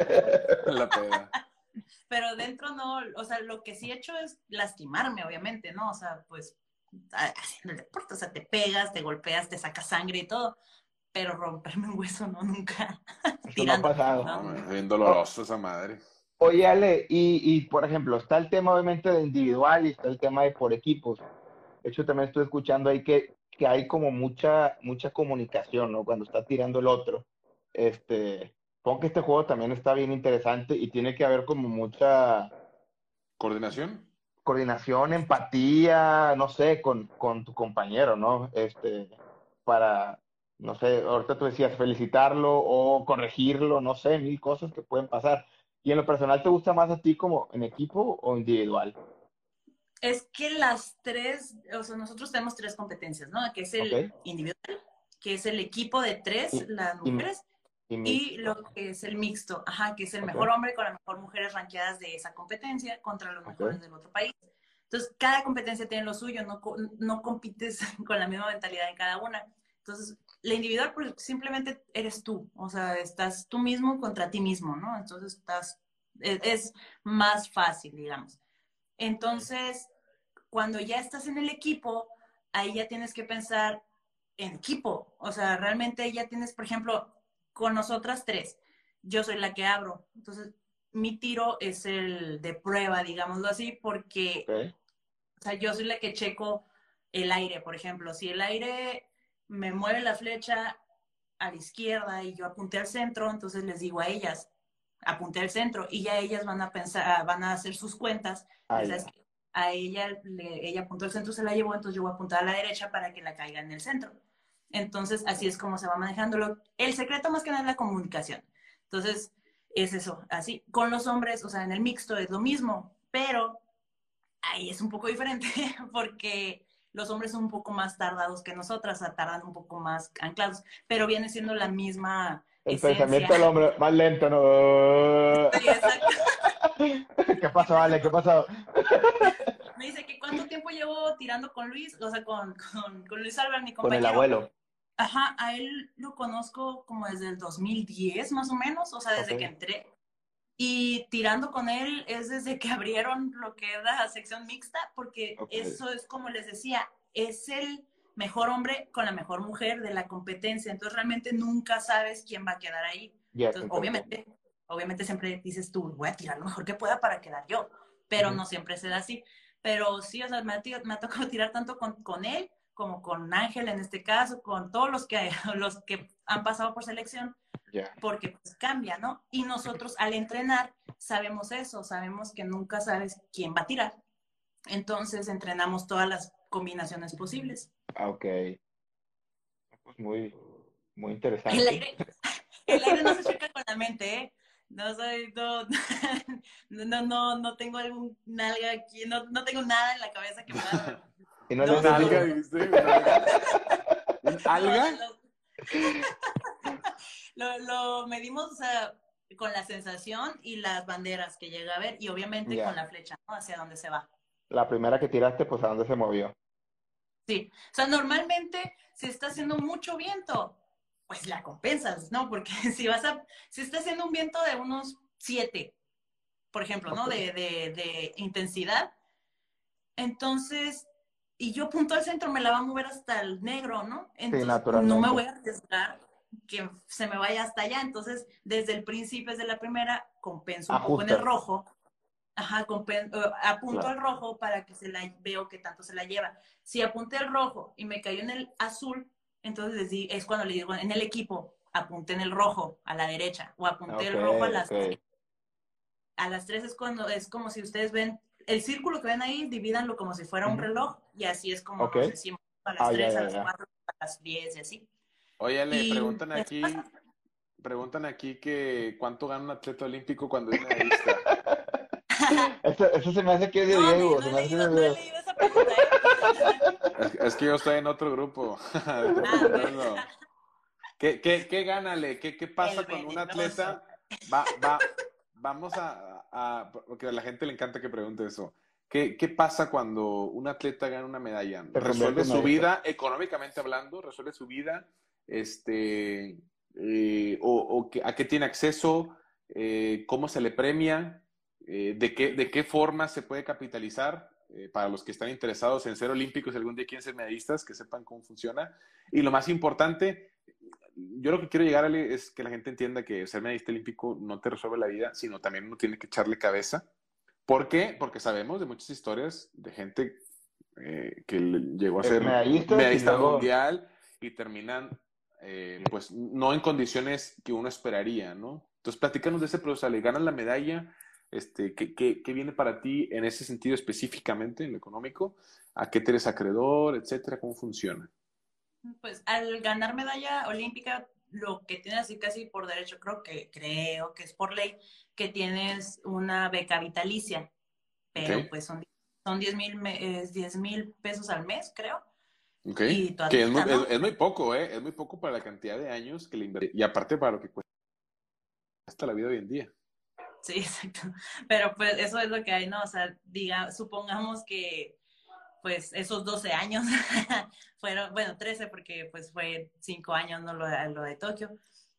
[laughs] La peda. Pero dentro no, o sea, lo que sí he hecho es lastimarme, obviamente, ¿no? O sea, pues haciendo el deporte, o sea, te pegas, te golpeas, te sacas sangre y todo. Pero romperme un hueso, no, nunca. Eso no ha pasado. No, es bien doloroso esa madre. Oye, Ale, y, y por ejemplo, está el tema obviamente de individual y está el tema de por equipos. De hecho, también estoy escuchando ahí que, que hay como mucha, mucha comunicación, ¿no? Cuando está tirando el otro. Este, supongo que este juego también está bien interesante y tiene que haber como mucha ¿Coordinación? coordinación, empatía, no sé, con, con tu compañero, ¿no? Este, para, no sé, ahorita tú decías felicitarlo o corregirlo, no sé, mil cosas que pueden pasar. ¿Y en lo personal te gusta más a ti como en equipo o individual? Es que las tres, o sea, nosotros tenemos tres competencias, ¿no? Que es el individual, que es el equipo de tres, Y- las mujeres, Y lo que es el mixto, ajá, que es el mejor hombre con las mejores mujeres ranqueadas de esa competencia contra los mejores del otro país. Entonces, cada competencia tiene lo suyo, no, no compites [laughs] con la misma mentalidad en cada una. Entonces, la individual pues, simplemente eres tú, o sea, estás tú mismo contra ti mismo, ¿no? Entonces, estás, es, es más fácil, digamos. Entonces, cuando ya estás en el equipo, ahí ya tienes que pensar en equipo. O sea, realmente ya tienes, por ejemplo, con nosotras tres, yo soy la que abro. Entonces, mi tiro es el de prueba, digámoslo así, porque, o sea, yo soy la que checo el aire, por ejemplo. Si el aire me mueve la flecha a la izquierda y yo apunté al centro, entonces les digo a ellas, apunté al centro y ya ellas van a pensar, van a hacer sus cuentas. Ah, que a ella, le- ella apuntó al centro, se la llevó, entonces yo voy a apuntar a la derecha para que la caiga en el centro. Entonces, así es como se va manejándolo. El secreto más que nada es la comunicación. Entonces, es eso, así. Con los hombres, o sea, en el mixto es lo mismo, pero ahí es un poco diferente [laughs] porque los hombres son un poco más tardados que nosotras, o sea, tardan un poco más anclados, pero viene siendo la misma El esencia. pensamiento del hombre más lento, ¿no? Sí, exacto. [laughs] ¿Qué pasó, Ale? ¿Qué pasó? Me dice que cuánto tiempo llevo tirando con Luis, o sea, con, con, con Luis Álvaro, mi Con compañero. el abuelo. Ajá, a él lo conozco como desde el 2010 más o menos, o sea, desde que entré. Y tirando con él es desde que [laughs] abrieron lo que es la sección mixta, porque eso es como les decía, es el mejor hombre con la mejor mujer de la competencia, entonces realmente nunca sabes quién va a quedar ahí. Entonces, obviamente, obviamente siempre dices tú, voy a tirar lo mejor que pueda para quedar yo, pero no siempre se da así. Pero sí, o sea, me ha, tir- me ha tocado tirar tanto con, con él como con Ángel en este caso, con todos los que, [laughs] los que han pasado por selección, porque pues cambia, ¿no? Y nosotros al entrenar sabemos eso, sabemos que nunca sabes quién va a tirar. Entonces entrenamos todas las combinaciones posibles. Ah, ok. Pues muy, muy El interesante. aire, [laughs] el aire no se choca con la mente, ¿eh? No soy, no, [laughs] no, no, no tengo algún nalga aquí, no, no tengo nada en la cabeza que me haga. [laughs] Y no, No, no, ¿Alga. Lo, lo medimos, o sea, con la sensación y las banderas que llega a ver y obviamente con la flecha, ¿no? Hacia dónde se va. La primera que tiraste, pues a dónde se movió. Sí, o sea, normalmente si está haciendo mucho viento, pues la compensas, ¿no? Porque [laughs] si vas a, si está haciendo un viento de unos 7, por ejemplo, ¿no? De, de, de intensidad, entonces, y yo punto al centro, me la va a mover hasta el negro, ¿no? Entonces, no naturalmente. me voy a arriesgar que se me vaya hasta allá. Entonces, desde el principio, desde la primera, compenso un poco en el rojo. Ajá, compen- eh, apunto Claro. al rojo para que se la veo que tanto se la lleva. Si apunté al rojo y me cayó en el azul, entonces les di- es cuando le digo en el equipo, apunté en el rojo a la derecha o apunté el rojo a las ok. a las tres es cuando es como si ustedes ven el círculo que ven ahí, divídanlo como si fuera un reloj y así es como nos decimos a las Ah, ya, tres, ya, a las ya. cuatro, a las diez y así. Oye, le Y- preguntan aquí, preguntan aquí que cuánto gana un atleta olímpico cuando es medallista. Eso, eso se me hace que es de No, Diego. no, se he me hace que leído, es de no he Diego. leído esa pregunta. ¿eh? Es, es que yo estoy en otro grupo. [laughs] ok. ¿Qué, qué, qué gánale? ¿Qué, qué pasa El cuando un atleta va, va, vamos a, a- porque a la gente le encanta que pregunte eso. ¿Qué, qué pasa cuando un atleta gana una medalla? ¿Resuelve su vida económicamente hablando? ¿Resuelve su vida? Este, eh, o, o que- ¿A qué tiene acceso? Eh, ¿Cómo se le premia? Eh, ¿de, qué, ¿De qué forma se puede capitalizar? Eh, para los que están interesados en ser olímpicos algún día quieren ser medallistas, que sepan cómo funciona. Y lo más importante, yo lo que quiero llegar Ale, es que la gente entienda que ser medallista olímpico no te resuelve la vida, sino también uno tiene que echarle cabeza. ¿Por qué? Porque sabemos de muchas historias de gente eh, que le- llegó a ser medallista medallista mundial y terminan, eh, pues, no en condiciones que uno esperaría, ¿no? Entonces, platícanos de ese proceso, Ale, ganas la medalla, este, ¿qué, qué, qué viene para ti en ese sentido específicamente, en lo económico? ¿A qué te eres acreedor, etcétera? ¿Cómo funciona? Pues al ganar medalla olímpica, lo que tienes así casi por derecho, creo que creo que es por ley, que tienes una beca vitalicia, pero pues son, son 10 mil me- 10 mil pesos al mes, creo. Ok. Y tu Que es muy, es- es muy poco, ¿eh? Es muy poco para la cantidad de años que le invertí. Y aparte para lo que cuesta la vida hoy en día. Sí, [laughs] exacto. Pero pues eso es lo que hay, ¿no? O sea, diga, supongamos que pues esos 12 años [laughs] fueron, bueno, 13 porque pues fue 5 años, ¿no? Lo de, lo de Tokio.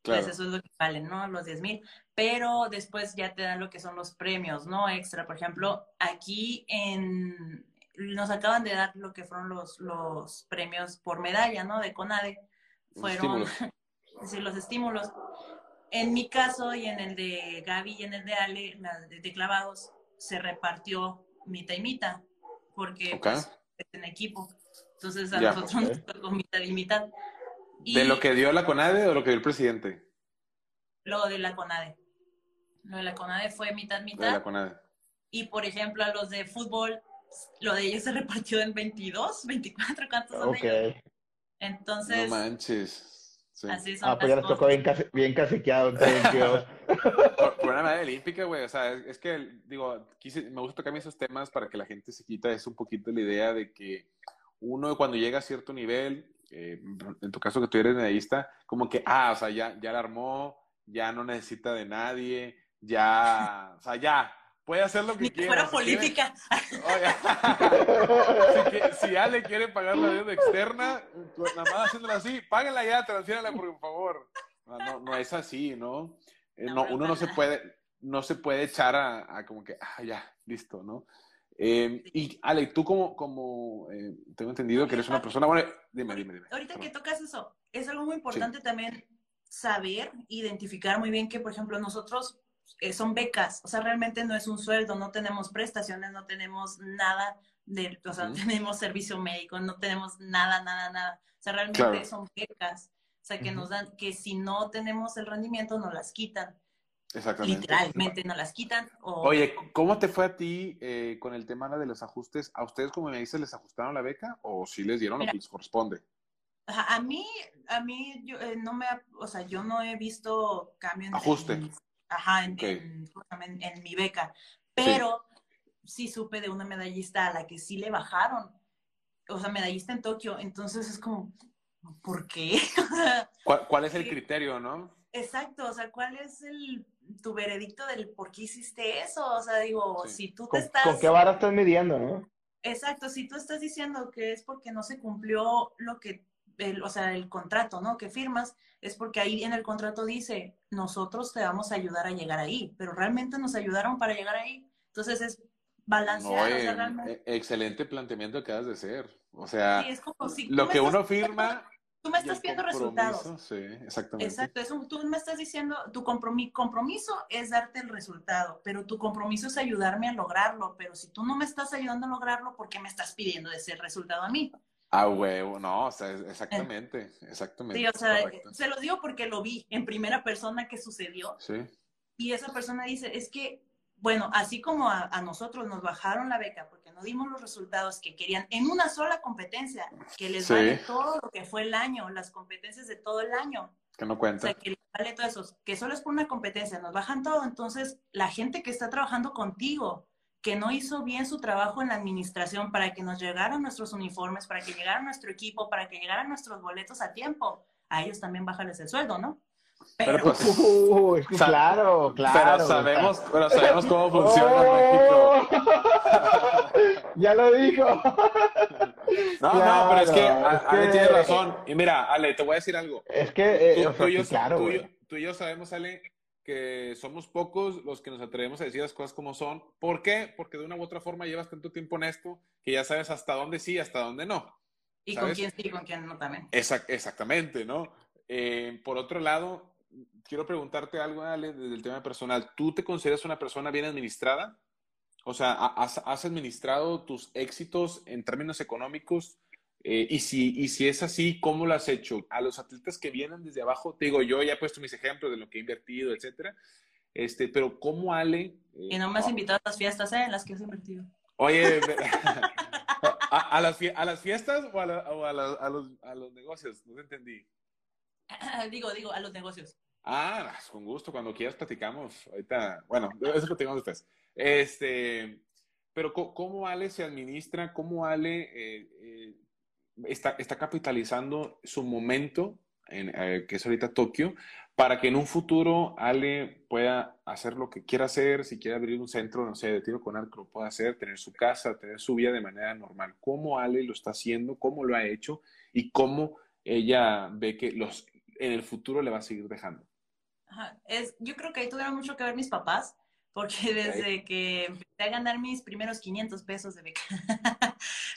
Claro. Pues eso es lo que valen, ¿no? Los 10 mil. Pero después ya te dan lo que son los premios, ¿no? Extra. Por ejemplo, aquí en nos acaban de dar lo que fueron los, los premios por medalla, ¿no? De CONADE. Los Fueron estímulos. [laughs] sí, los estímulos. En mi caso y en el de Gaby y en el de Ale, la de, de clavados, se repartió mitad y mitad, porque pues, es en equipo. Entonces a Ya, nosotros nos tocó mitad y mitad. Y ¿De lo que dio la CONADE o lo que dio el presidente? lo de la CONADE. Lo de la CONADE fue mitad, De mitad. la CONADE. Y por ejemplo, a los de fútbol, lo de ellos se [laughs] repartió en 22, 24, ¿cuántos son Ok. ellos? No Entonces, manches. Sí. así son Ah, pues ya les tocó bien, case- bien tío. [laughs] Por, por una olímpica, güey. O sea, es, es que, digo, quise, me gusta tocar esos temas para que la gente se quita es un poquito la idea de que uno cuando llega a cierto nivel, eh, en tu caso que tú eres medallista, como que, ah, o sea, ya, ya la armó, ya no necesita de nadie, ya, o sea, ya, puede hacer lo que Ni que quiera. fuera política. Oye, si, que- si Ale quiere pagar la deuda externa, nada más haciéndola así, páguenla ya, transfiérala por favor. No, no, no es así, ¿no? Eh, No, uno no se puede, no se puede echar a, a como que, ah, ya, listo, ¿no? Eh, y Ale, tú como, como eh, tengo entendido que eres una persona, bueno, dime, dime, dime. Ahorita que Perdón. tocas eso, es algo muy importante también saber, identificar muy bien que, por ejemplo, nosotros eh, son becas, o sea, realmente no es un sueldo, no tenemos prestaciones, no tenemos nada de, o sea, no tenemos servicio médico, no tenemos nada, nada, nada. O sea, realmente Claro. son becas, o sea, que nos dan, que si no tenemos el rendimiento, nos las quitan, Exactamente. literalmente nos las quitan. O, Oye, ¿cómo te fue a ti eh, con el tema de los ajustes? ¿A ustedes, como me dices, les ajustaron la beca o si les dieron lo que les corresponde? A mí, a mí, yo eh, no me, ha- o sea, yo no he visto cambio en, Ajuste. en- ajá, en, en- en- en mi beca, pero sí. supe de una medallista a la que sí le bajaron, o sea, medallista en Tokio, entonces es como, ¿por qué? [laughs] ¿Cuál, cuál es el Sí. criterio, no? exacto, o sea, ¿cuál es el, tu veredicto del por qué hiciste eso? O sea, digo, Sí. si tú te ¿Con, estás... con qué vara estás midiendo, no? Exacto, si tú estás diciendo que es porque no se cumplió lo que, el, o sea, el contrato, ¿no? Que firmas, es porque ahí en el contrato dice, nosotros te vamos a ayudar a llegar ahí, pero realmente nos ayudaron para llegar ahí. Entonces es balancear, No, o sea, realmente. eh, excelente planteamiento que acabas de hacer. O sea, sí, es como si tú lo que uno firma. [laughs] Tú me estás pidiendo resultados. Sí, exactamente. Exacto, es un- tú me estás diciendo, tu compromiso, compromiso es darte el resultado, pero tu compromiso es ayudarme a lograrlo, pero si tú no me estás ayudando a lograrlo, ¿por qué me estás pidiendo ese resultado a mí? Ah, huevo, no, o sea, exactamente, exactamente. Sí, o sea, correcto. se los digo porque lo vi en primera persona que sucedió Sí, y esa persona dice, es que, bueno, así como a, a nosotros nos bajaron la beca porque no dimos los resultados que querían en una sola competencia, que les Sí. vale todo lo que fue el año, las competencias de todo el año, que no o cuenta. sea, que les vale todo eso, que solo es por una competencia, nos bajan todo, entonces la gente que está trabajando contigo, que no hizo bien su trabajo en la administración para que nos llegaran nuestros uniformes, para que llegara nuestro equipo, para que llegaran nuestros boletos a tiempo, a ellos también bájales el sueldo, ¿no? Pero, pues, Uh, claro, claro. pero sabemos, pero sabemos cómo funciona México. ¡Oh! [laughs] ya lo dijo. [laughs] No, no, pero es que Claro, a- es Ale que- tiene razón. Y mira, Ale, te voy a decir algo. Es que, eh, yo, claro, yo- tú y yo sabemos, Ale, que somos pocos los que nos atrevemos a decir las cosas como son. ¿Por qué? Porque de una u otra forma llevas tanto tiempo en esto que ya sabes hasta dónde sí hasta dónde no. Y ¿sabes? con quién sí y con quién no también. Exac- exactamente, ¿no? Eh, por otro lado, quiero preguntarte algo, Ale, desde el tema personal. ¿Tú te consideras una persona bien administrada? O sea, ¿ha- ¿has, has administrado tus éxitos en términos económicos? Eh, y, si, y si es así, ¿cómo lo has hecho? A los atletas que vienen desde abajo, te digo, yo ya he puesto mis ejemplos de lo que he invertido, etcétera. Este, pero ¿cómo Ale? eh, Y no me has ah, invitado a las fiestas, ¿eh? En las que has invertido. Oye, [laughs] [laughs] ¿a, a las, a las fiestas o, a, la- o a la- a los, a los negocios? No te entendí. [clears throat] digo, digo, a los negocios. Ah, con gusto, cuando quieras platicamos. Ahorita, bueno, eso platicamos después. Este, pero ¿cómo Ale se administra? ¿Cómo Ale eh, eh, está, está capitalizando su momento, en, eh, que es ahorita Tokio, para que en un futuro Ale pueda hacer lo que quiera hacer, si quiere abrir un centro, no sé, de tiro con arco, lo pueda hacer, tener su casa, tener su vida de manera normal. ¿Cómo Ale lo está haciendo? ¿Cómo lo ha hecho? ¿Y cómo ella ve que los, en el futuro le va a seguir dejando? Ajá. Es, yo creo que ahí tuvieron mucho que ver mis papás, porque desde que empecé a ganar mis primeros 500 pesos de beca,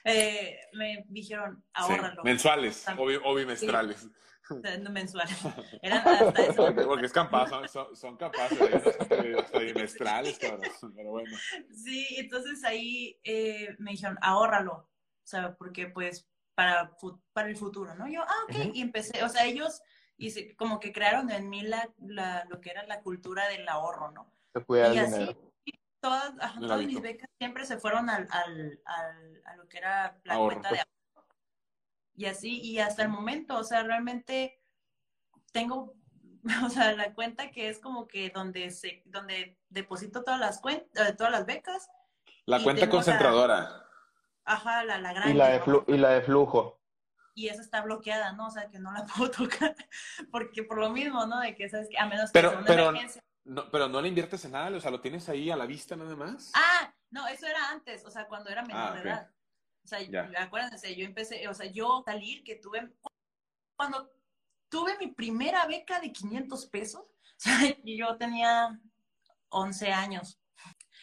eh, me dijeron, ahórralo. Sí, mensuales o, bi- o bimestrales. No mensuales. [laughs] Eran hasta eso. Porque, porque es capaz, son, son, son capaces de hasta, hasta bimestrales, cabrón. Pero bueno. Sí, entonces ahí eh, me dijeron, ahórralo, o sea, porque pues para, para el futuro, ¿no? Yo, ah, ok, y empecé, o sea, ellos y se- como que crearon en mí la, la- lo que era la cultura del ahorro, ¿no? Se Y así, dinero. Todas, ajá, todas mis becas siempre se fueron al, al, al- a lo que era la Ahorro. cuenta de ahorro. Y así, y hasta el momento, o sea, realmente tengo, [laughs] o sea, la cuenta que es como que donde se, donde deposito todas las cuentas, todas las becas, La cuenta la- concentradora. ajá, la, la grande, Y la, de ¿no? flu- y la de flujo. y esa está bloqueada, ¿no? O sea, que no la [laughs] puedo tocar, porque por lo mismo, ¿no? De que, ¿sabes? que A menos que Pero- sea una pero- emergencia. No, pero no le inviertes en nada, o sea, lo tienes ahí a la vista nada más. Ah, no, eso era antes, o sea, cuando era menor Ah, de ok. edad. O sea, Ya. acuérdense, yo empecé, o sea, yo salir que tuve, cuando tuve mi primera beca de 500 pesos, [laughs] o sea, yo tenía 11 años.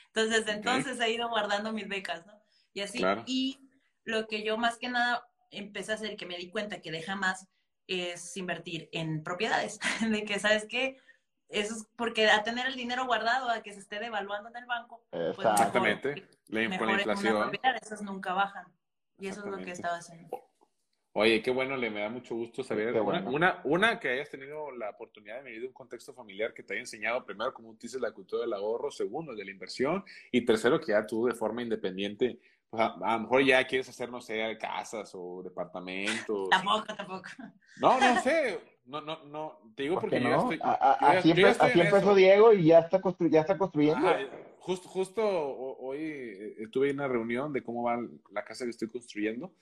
Entonces, desde entonces he ido guardando mis becas, ¿no? Y así, Claro. y lo que yo más que nada empecé a hacer, que me di cuenta que deja más, es invertir en propiedades. [laughs] De que, ¿sabes qué? Eso es porque a tener el dinero guardado, a que se esté devaluando en el banco, pues mejor- Exactamente. La, mejor con la inflación. esas nunca bajan. Y eso es lo que estaba haciendo. Oye, qué bueno, le me da mucho gusto saber. Una, bueno. una, una, que hayas tenido la oportunidad de vivir de un contexto familiar que te haya enseñado, primero, como tú dices, la cultura del ahorro, segundo, de la inversión, y tercero, que ya tú de forma independiente, pues, a, a lo mejor ya quieres hacer, no sé, casas o departamentos. Tampoco, tampoco. No, no sé. No, no, no. Te digo ¿Por porque qué yo ya no? estoy. A- a- yo ya- así ya estoy empezó eso. Diego y ya está, constru- ya está construyendo. Ajá, justo, justo ho- hoy eh, estuve en una reunión de cómo va la casa que estoy construyendo,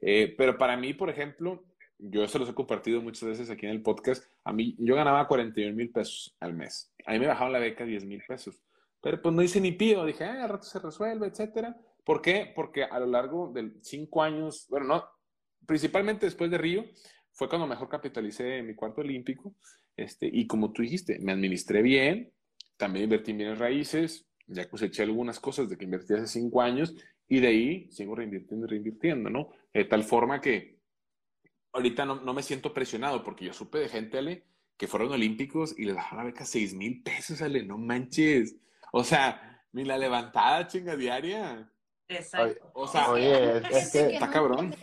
Eh, pero para mí, por ejemplo, yo se los he compartido muchas veces aquí en el podcast, a mí yo ganaba 41 mil pesos al mes, a mí me bajaron la beca 10 mil pesos, pero pues no hice ni pío, dije, ah, al rato se resuelve, etcétera. ¿Por qué? Porque a lo largo de cinco años, bueno, no, principalmente después de Río, fue cuando mejor capitalicé mi cuarto olímpico, este, y como tú dijiste, me administré bien, también invertí en bienes raíces, ya coseché algunas cosas de que invertí hace cinco años y de ahí sigo reinvirtiendo y reinvirtiendo, ¿no? De tal forma que ahorita no, no me siento presionado porque yo supe de gente, Ale, que fueron olímpicos y les bajaron la beca seis mil pesos, Ale, no manches. O sea, ni la levantada chinga diaria. Exacto. O sea, Oye, es, es que está no cabrón.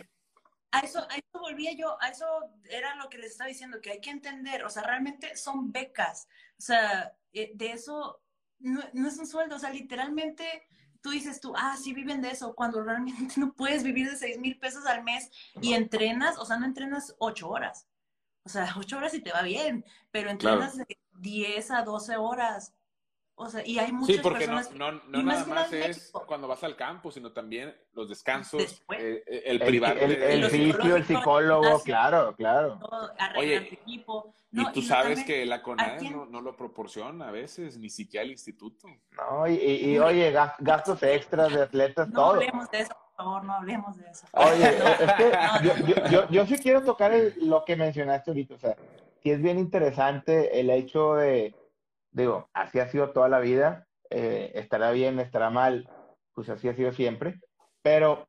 A eso, a eso volvía yo, a eso era lo que les estaba diciendo, que hay que entender, o sea, realmente son becas, o sea, eh, de eso no, no es un sueldo, o sea, literalmente tú dices tú, ah, sí viven de eso, cuando realmente [laughs] no puedes vivir de seis mil pesos al mes y entrenas, o sea, no entrenas ocho horas, o sea, [laughs] ocho horas y te va bien, pero entrenas de 10 a 12 horas, o sea, y hay muchas Sí, porque no, personas... no, no y más nada que más es México. cuando vas al campo, sino también los descansos, eh, eh, el el, privarte. el, el lo fisio, el psicólogo, gimnasio. claro, claro. Oye, tu equipo. Y No, tú lo sabes también- que la en- no, no lo proporciona a veces, ni siquiera el instituto. ¿no? Y, y- y, oye, gas- gastos extras de atletas, No todo. hablemos de eso, por favor, no hablemos de eso. Oye, [laughs] es que No, yo, no. yo, yo, yo sí quiero tocar el- lo que mencionaste ahorita, o sea, sí es bien interesante el hecho de, digo, así ha sido toda la vida, eh, estará bien, estará mal, pues así ha sido siempre, pero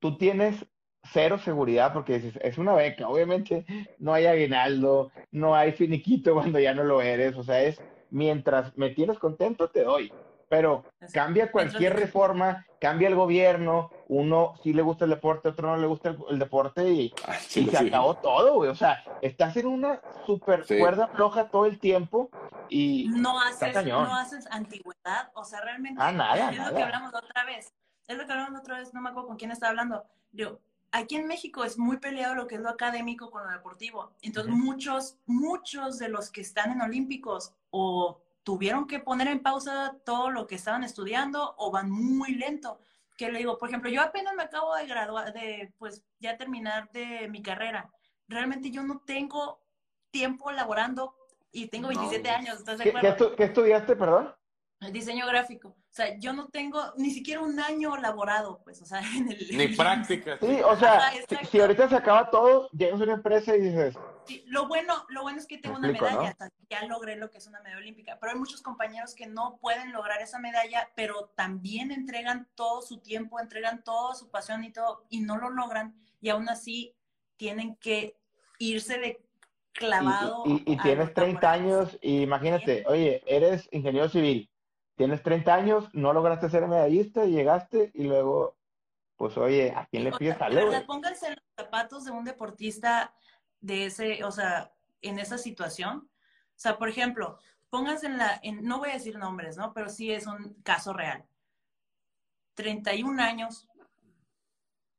tú tienes cero seguridad porque dices, es una beca, obviamente no hay aguinaldo, no hay finiquito [laughs] cuando ya no lo eres, o sea, es mientras me tienes contento te doy, pero cambia cualquier reforma, cambia el gobierno, uno sí le gusta el deporte, otro no le gusta el, el deporte y, Ay, y chile, se sí. acabó todo, güey. O sea, estás en una super Sí. cuerda floja todo el tiempo y no está haces, cañón. no haces antigüedad, o sea, realmente Ah, nada, es lo nada. que hablamos la otra vez, es lo que hablamos la otra vez, no me acuerdo con quién estaba hablando. Digo, aquí en México es muy peleado lo que es lo académico con lo deportivo, entonces Ujú. muchos, muchos de los que están en Olímpicos o tuvieron que poner en pausa todo lo que estaban estudiando o van muy lento. Que le digo, por ejemplo, yo apenas me acabo de graduar, de pues ya terminar de mi carrera. Realmente yo no tengo tiempo laborando y tengo No, 27 no. años, ¿estás de ¿Qué, qué acuerdo? qué estudiaste, perdón? El diseño gráfico. O sea, yo no tengo ni siquiera un año laborado, pues, o sea, [laughs] en el... Ni [laughs] prácticas. Sí, o sea, si, si ahorita se acaba todo, llegas a una empresa y dices, lo bueno, lo bueno es que tengo una medalla, ¿no? o sea, ya logré lo que es una medalla olímpica, pero hay muchos compañeros que no pueden lograr esa medalla, pero también entregan todo su tiempo, entregan toda su pasión y todo, y no lo logran, y aún así tienen que irse de clavado. y- tienes los 30 laborales. años y imagínate, oye, eres ingeniero civil, tienes 30 años, no lograste ser medallista y llegaste y luego, pues oye, ¿a quién le pides güey? pónganse en los zapatos de un deportista de ese, o sea, en esa situación. O sea, por ejemplo, pónganse en la, en, no voy a decir nombres, ¿no? Pero sí es un caso real. 31 años,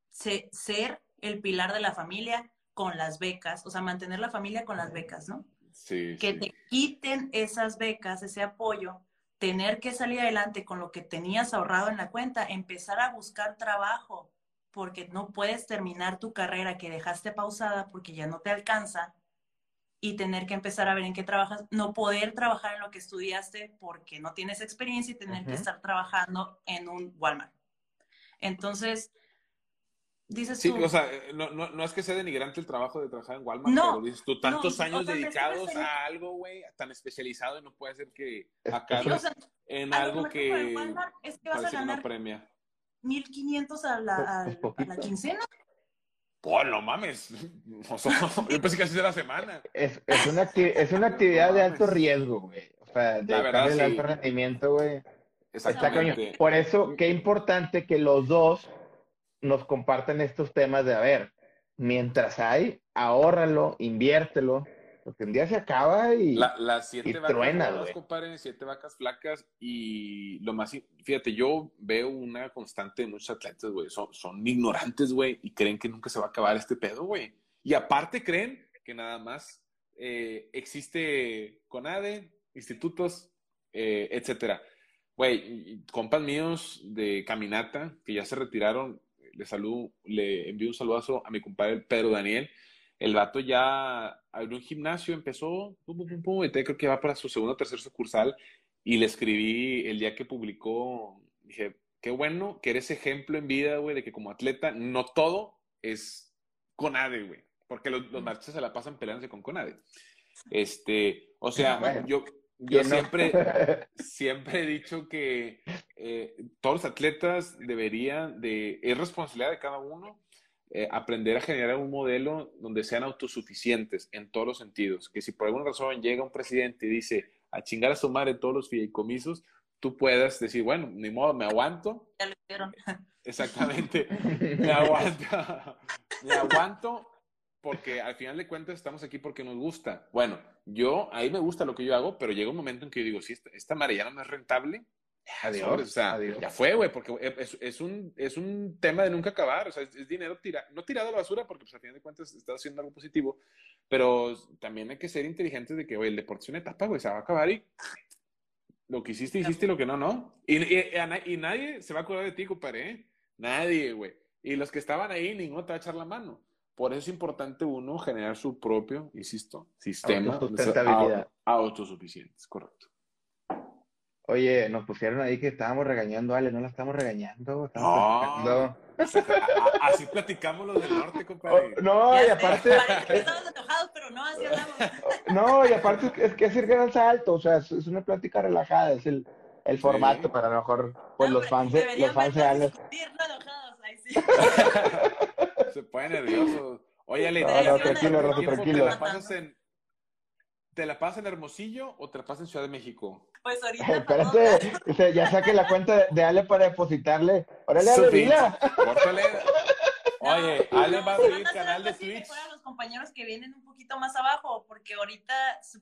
se- ser el pilar de la familia con las becas, o sea, mantener la familia con las becas, ¿no? Sí, que sí. te quiten esas becas, ese apoyo, tener que salir adelante con lo que tenías ahorrado en la cuenta, empezar a buscar trabajo, porque no puedes terminar tu carrera que dejaste pausada porque ya no te alcanza y tener que empezar a ver en qué trabajas, no poder trabajar en lo que estudiaste porque no tienes experiencia y tener que Ujú. estar trabajando en un Walmart. Entonces, dices Sí, tú, o sea, eh, no, no, no es que sea denigrante el trabajo de trabajar en Walmart, No, pero dices tú, tantos no, años dedicados a algo, güey, tan especializado y no puede ser que acá sí, o sea, en algo que Walmart es que vas a que ganar premia. 1500 a la, Pues- a- pues la quincena. Oh, no mames. [laughs] O sea, yo pensé que así era la semana. Es, es, una, acti- es una [laughs] actividad de alto riesgo, güey. O sea, de La verdad, alto rendimiento, güey. Exactamente. Por eso, qué importante que los dos nos compartan estos temas de, a ver, mientras hay, ahórralo, inviértelo, porque un día se acaba y... La- las siete y vacas truena, güey. compadre, siete vacas flacas y lo más, fíjate, yo veo una constante de muchos atletas, güey, son, son ignorantes, güey, y creen que nunca se va a acabar este pedo, güey. Y aparte creen que nada más eh, existe CONADE, institutos, eh, etcétera. Güey, compas míos de caminata que ya se retiraron, le saludo, le envío un saludazo a mi compadre Pedro Daniel. El vato ya abrió un gimnasio, empezó, pum, pum, pum, y creo que va para su segundo o tercer sucursal. Y le escribí el día que publicó, dije, qué bueno que eres ejemplo en vida, güey, de que como atleta no todo es CONADE, güey. Porque los, los marchistas se la pasan peleándose con CONADE. Este, o sea, Bueno, yo, yo ¿quién no? siempre, [laughs] siempre he dicho que eh, todos los atletas deberían de, es responsabilidad de cada uno eh, aprender a generar un modelo donde sean autosuficientes en todos los sentidos. Que si por alguna razón llega un presidente y dice a chingar a su madre todos los fideicomisos, tú puedas decir, bueno, ni modo, me aguanto. Ya lo. [laughs] Exactamente, me aguanto, [laughs] me aguanto porque al final de cuentas estamos aquí porque nos gusta. Bueno, yo, ahí me gusta lo que yo hago, pero llega un momento en que yo digo, si esta, esta madre ya no me es rentable, Adiós, o sea, adiós. ya fue, güey, porque es, es un, es un tema de nunca acabar, o sea, es, es dinero tira, no tirado a la basura, porque pues al final de cuentas estás haciendo algo positivo, pero también hay que ser inteligentes de que, güey, el deporte es una etapa, güey, se va a acabar y lo que hiciste, hiciste, y lo que no, no. Y, y- y a y nadie se va a acordar de ti, compadre, ¿eh? Nadie, güey. Y los que estaban ahí, ninguno te va a echar la mano. Por eso es importante uno generar su propio, insisto, sistema a- autosuficientes, correcto. Oye, nos pusieron ahí que estábamos regañando, Ale, no la estamos regañando, estamos No. platicando. A- Así platicamos los del norte, compadre. Oh, no, Ya y aparte, parece que estamos enojados, pero no, así hablamos. [laughs] no, y aparte es que- es ir gran salto, o sea, es, una plática relajada, es el, el formato Sí. para a lo mejor, pues No, los fans los fans de Ale. enojados, ahí sí. Se pone nervioso. Oye, Ale, No, ¿tú no, tranquilo, Rafa, ¿Te tranquilo. la pasas en, te la pasas en Hermosillo o te la pasas en Ciudad de México? Pues ahorita. Espérate, ya saque la cuenta de, de Ale para depositarle. Órale, Ale, Córtale. Oye, No, Ale va a abrir canal de Twitch. a los compañeros que vienen un poquito más abajo, porque ahorita,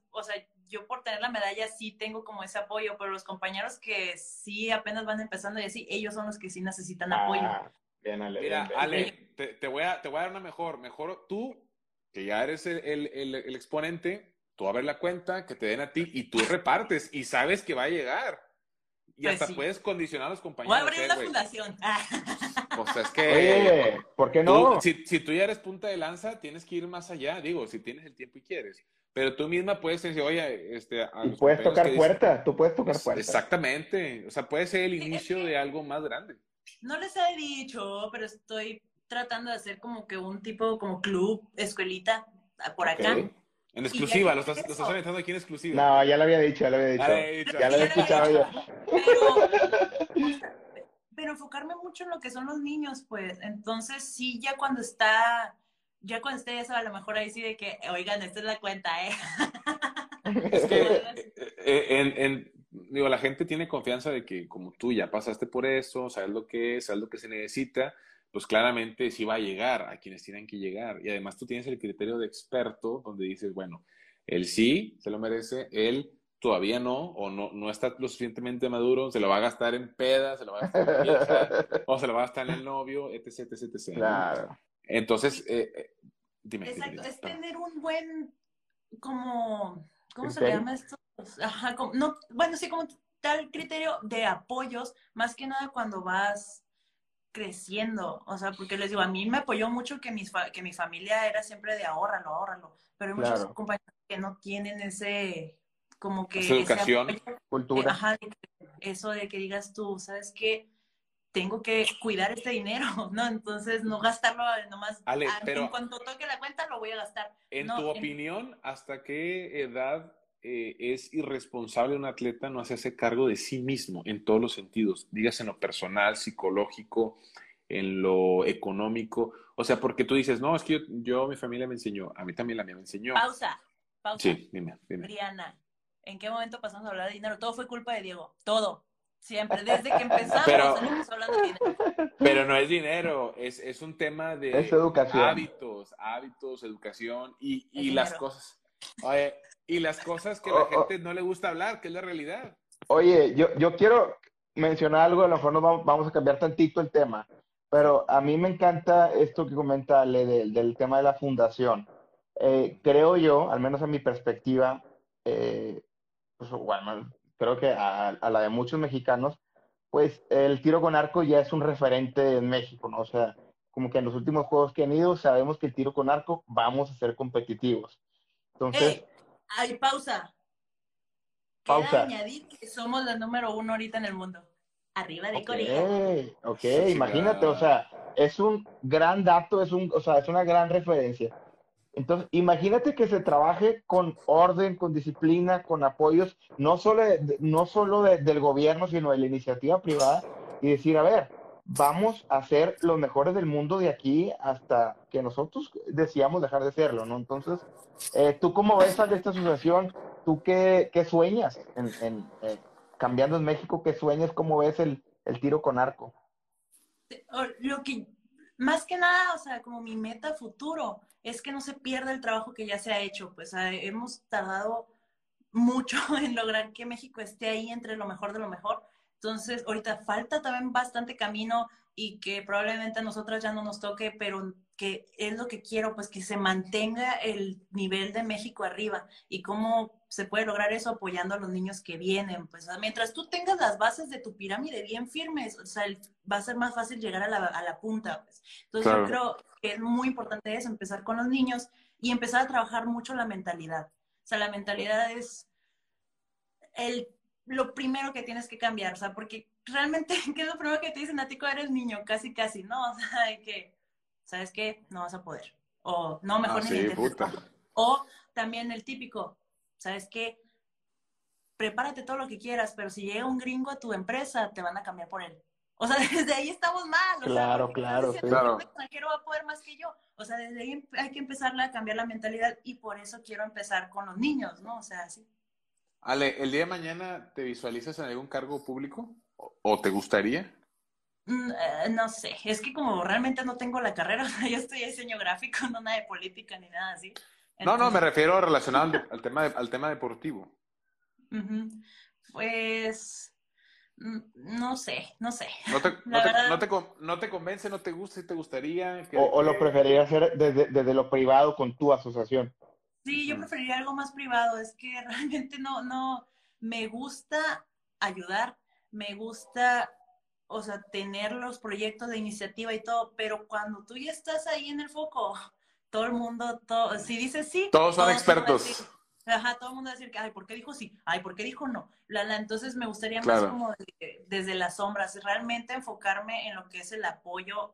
o sea, yo por tener la medalla sí tengo como ese apoyo, pero los compañeros que sí apenas van empezando y así, ellos son los que sí necesitan apoyo. Ah, bien, Ale. Mira, bien, bien. Ale, te, te voy a, te voy a dar una mejor. Mejor tú, que ya eres el, el- el- el exponente, tú abres la cuenta, que te den a ti y tú repartes y sabes que va a llegar. Y Pues hasta sí. puedes condicionar a los Voy a compañeros. abrir una fundación. O sea, es [laughs] que... Oye, ¿por qué Tú, no? si, si tú ya eres punta de lanza, tienes que ir más allá, digo, si tienes el tiempo y quieres. Pero tú misma puedes decir, oye, este, a Y puedes compañeros tocar que dicen- puerta, tú puedes tocar puerta. Exactamente. O sea, puede ser el inicio de algo más grande. No les he dicho, pero estoy tratando de hacer como que un tipo como club, escuelita, por acá. En exclusiva, ya lo estás, eso. lo estás aventando aquí en exclusiva. No, ya lo había dicho, ya lo había dicho. Ya lo había dicho. Ya lo había escuchado yo. Pero, [laughs] pero enfocarme mucho en lo que son los niños, pues. Entonces, sí, ya cuando está, ya cuando esté eso, a lo mejor ahí sí de que, oigan, esta es la cuenta, ¿eh? [laughs] Es que eh, eh, en, en- digo, la gente tiene confianza de que como tú ya pasaste por eso, sabes lo que es, sabes lo que se necesita, pues claramente sí va a llegar a quienes tienen que llegar. Y además tú tienes el criterio de experto donde dices, bueno, él sí se lo merece, él todavía no, o no, no está lo suficientemente maduro, se lo va a gastar en pedas, se lo va a gastar en vieja, [laughs] o se lo va a gastar en el novio, etc, etc, etc. Claro. Entonces, eh, eh, dime. Exacto, dime, es tener un buen, como, ¿cómo se le llama esto? Ajá, como- no, bueno, sí, como tal criterio de apoyos, más que nada cuando vas creciendo, o sea, porque les digo, a mí me apoyó mucho que, mis fa- que mi familia era siempre de ahórralo, ahórralo, pero hay muchos compañeros que no tienen ese, como que Esa ese educación. eh, Cultura. ajá, eso de que digas tú, ¿sabes qué? Tengo que cuidar este dinero, [laughs] ¿no? Entonces, no gastarlo nomás. Ale, a- pero- En cuanto toque la cuenta, lo voy a gastar. En No, tu en- opinión, ¿hasta qué edad eh, es irresponsable un atleta no hacerse cargo de sí mismo en todos los sentidos? Dígase en lo personal, psicológico, en lo económico. O sea, porque tú dices, no, es que yo, yo, mi familia me enseñó, a mí también la mía me enseñó. Pausa, pausa. Sí, dime, dime. Briana, ¿en qué momento pasamos a hablar de dinero? Todo fue culpa de Diego, todo. Siempre, desde que empezamos, [laughs] Pero- hablando de dinero. Pero no es dinero, es, es un tema de Es educación. hábitos, hábitos, educación y, y las cosas. Oye, y las cosas que la Oh, oh. gente no le gusta hablar, que es la realidad. Oye, yo, yo quiero mencionar algo, a lo mejor nos vamos, vamos a cambiar tantito el tema, pero a mí me encanta esto que comenta Ale del, del tema de la fundación. Eh, creo yo, al menos a mi perspectiva, eh, pues, bueno, creo que a, a la de muchos mexicanos, pues el tiro con arco ya es un referente en México, ¿no? O sea, como que en los últimos juegos que han ido, sabemos que el tiro con arco vamos a ser competitivos. Entonces, ¡Ey! ¡Ay, pausa! Queda Pausa. añadir que somos la número uno ahorita en el mundo. Arriba de Ok, Corea. ok, Sí, imagínate, claro. o sea, es un gran dato, es un, o sea, es una gran referencia. Entonces, imagínate que se trabaje con orden, con disciplina, con apoyos, no solo, de- no solo de- del gobierno, sino de la iniciativa privada, y decir, a ver, vamos a ser los mejores del mundo de aquí hasta que nosotros decíamos dejar de serlo, ¿no? Entonces, eh, ¿tú cómo ves de esta asociación? ¿Tú qué, qué sueñas en, en, eh, cambiando en México? ¿Qué sueñas? ¿Cómo ves el, el tiro con arco? Lo que, más que nada, o sea, como mi meta futuro es que no se pierda el trabajo que ya se ha hecho. Pues ah, hemos tardado mucho [laughs] en lograr que México esté ahí entre lo mejor de lo mejor. Entonces, ahorita falta también bastante camino y que probablemente a nosotras ya no nos toque, pero que es lo que quiero, pues que se mantenga el nivel de México arriba. ¿Y cómo se puede lograr eso apoyando a los niños que vienen? Pues ah, mientras tú tengas las bases de tu pirámide bien firmes, o sea, va a ser más fácil llegar a la, a la punta. Pues. Entonces Claro. yo creo que es muy importante eso, empezar con los niños y empezar a trabajar mucho la mentalidad. O sea, la mentalidad es el, lo primero que tienes que cambiar, o sea, porque realmente, [laughs] ¿qué es lo primero que te dicen a ti cuando eres niño? Casi, casi, ¿no? [laughs] O sea, de que, ¿sabes qué? No vas a poder. O no, mejor Ah, ni sí. O también el típico, ¿sabes qué? Prepárate todo lo que quieras, pero si llega un gringo a tu empresa, te van a cambiar por él. O sea, [laughs] desde ahí estamos mal. O sea, Claro, porque claro, sí. un extranjero va a poder más que yo. O sea, desde ahí hay que empezar a cambiar la mentalidad y por eso quiero empezar con los niños, ¿no? O sea, sí. Ale, ¿el día de mañana te visualizas en algún cargo público? ¿O, o te gustaría? Mm, eh, no sé, es que como realmente no tengo la carrera, o [laughs] sea, yo estudié diseño gráfico, no nada de política ni nada así. No, no, me refiero [laughs] relacionado al, tema, de- al tema deportivo. Pues, mm, no sé, no sé. ¿No te, [laughs] La no te- verdad- no te con- no te convence, no te gusta, si te gustaría? que- O, o lo preferirías hacer desde, desde lo privado con tu asociación? Sí, yo preferiría algo más privado, es que [laughs] realmente no, no, me gusta ayudar, me gusta, o sea, tener los proyectos de iniciativa y todo, pero cuando tú ya estás ahí en el foco, [laughs] todo el mundo, todo, si dices sí, Todos son a expertos. decir- Ajá, todo el mundo va a decir que, ay, ¿por qué dijo sí? Ay, ¿por qué dijo no? La, la, entonces me gustaría más como de- desde las sombras, realmente enfocarme en lo que es el apoyo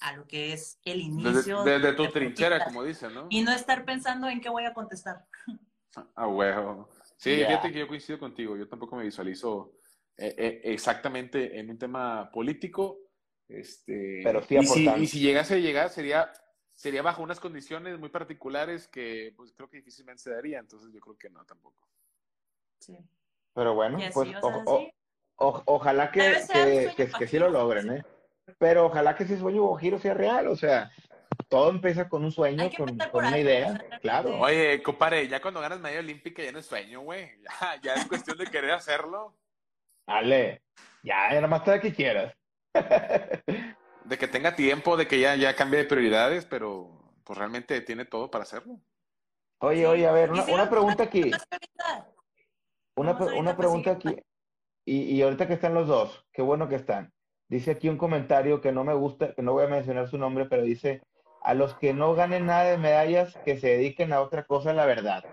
a lo que es el Desde, inicio. desde tu deportista. trinchera, como dicen, ¿no? Y no estar pensando en qué voy a contestar. [laughs] Ah, huevo. Sí, fíjate que yo coincido contigo. Yo tampoco me visualizo eh, eh, exactamente en un tema político. Este, Pero sí y, si, y si llegase a llegar, sería, sería bajo unas condiciones muy particulares que pues creo que difícilmente se daría. Entonces yo creo que no tampoco. Sí. Pero bueno, así, pues o sea, o- o- sí. o- ojalá que, que, que- que sí lo logren. ¿eh? Pero ojalá que ese sueño guajiro sea real, o sea, todo empieza con un sueño, con, una idea, o claro. Oye, compadre, ya cuando ganas medalla olímpica ya no es sueño, güey. [laughs] Ya, ya es cuestión de querer hacerlo. Ale, ya, ya nada más te que quieras. [laughs] De que tenga tiempo, de que ya, ya cambie de prioridades, pero pues realmente tiene todo para hacerlo. Oye, oye, a ver, una, una pregunta aquí, una, una pues, pregunta aquí, y, y ahorita que están los dos, qué bueno que están. Dice aquí un comentario que no me gusta, que no voy a mencionar su nombre, pero dice, a los que no ganen nada de medallas, que se dediquen a otra cosa, la verdad.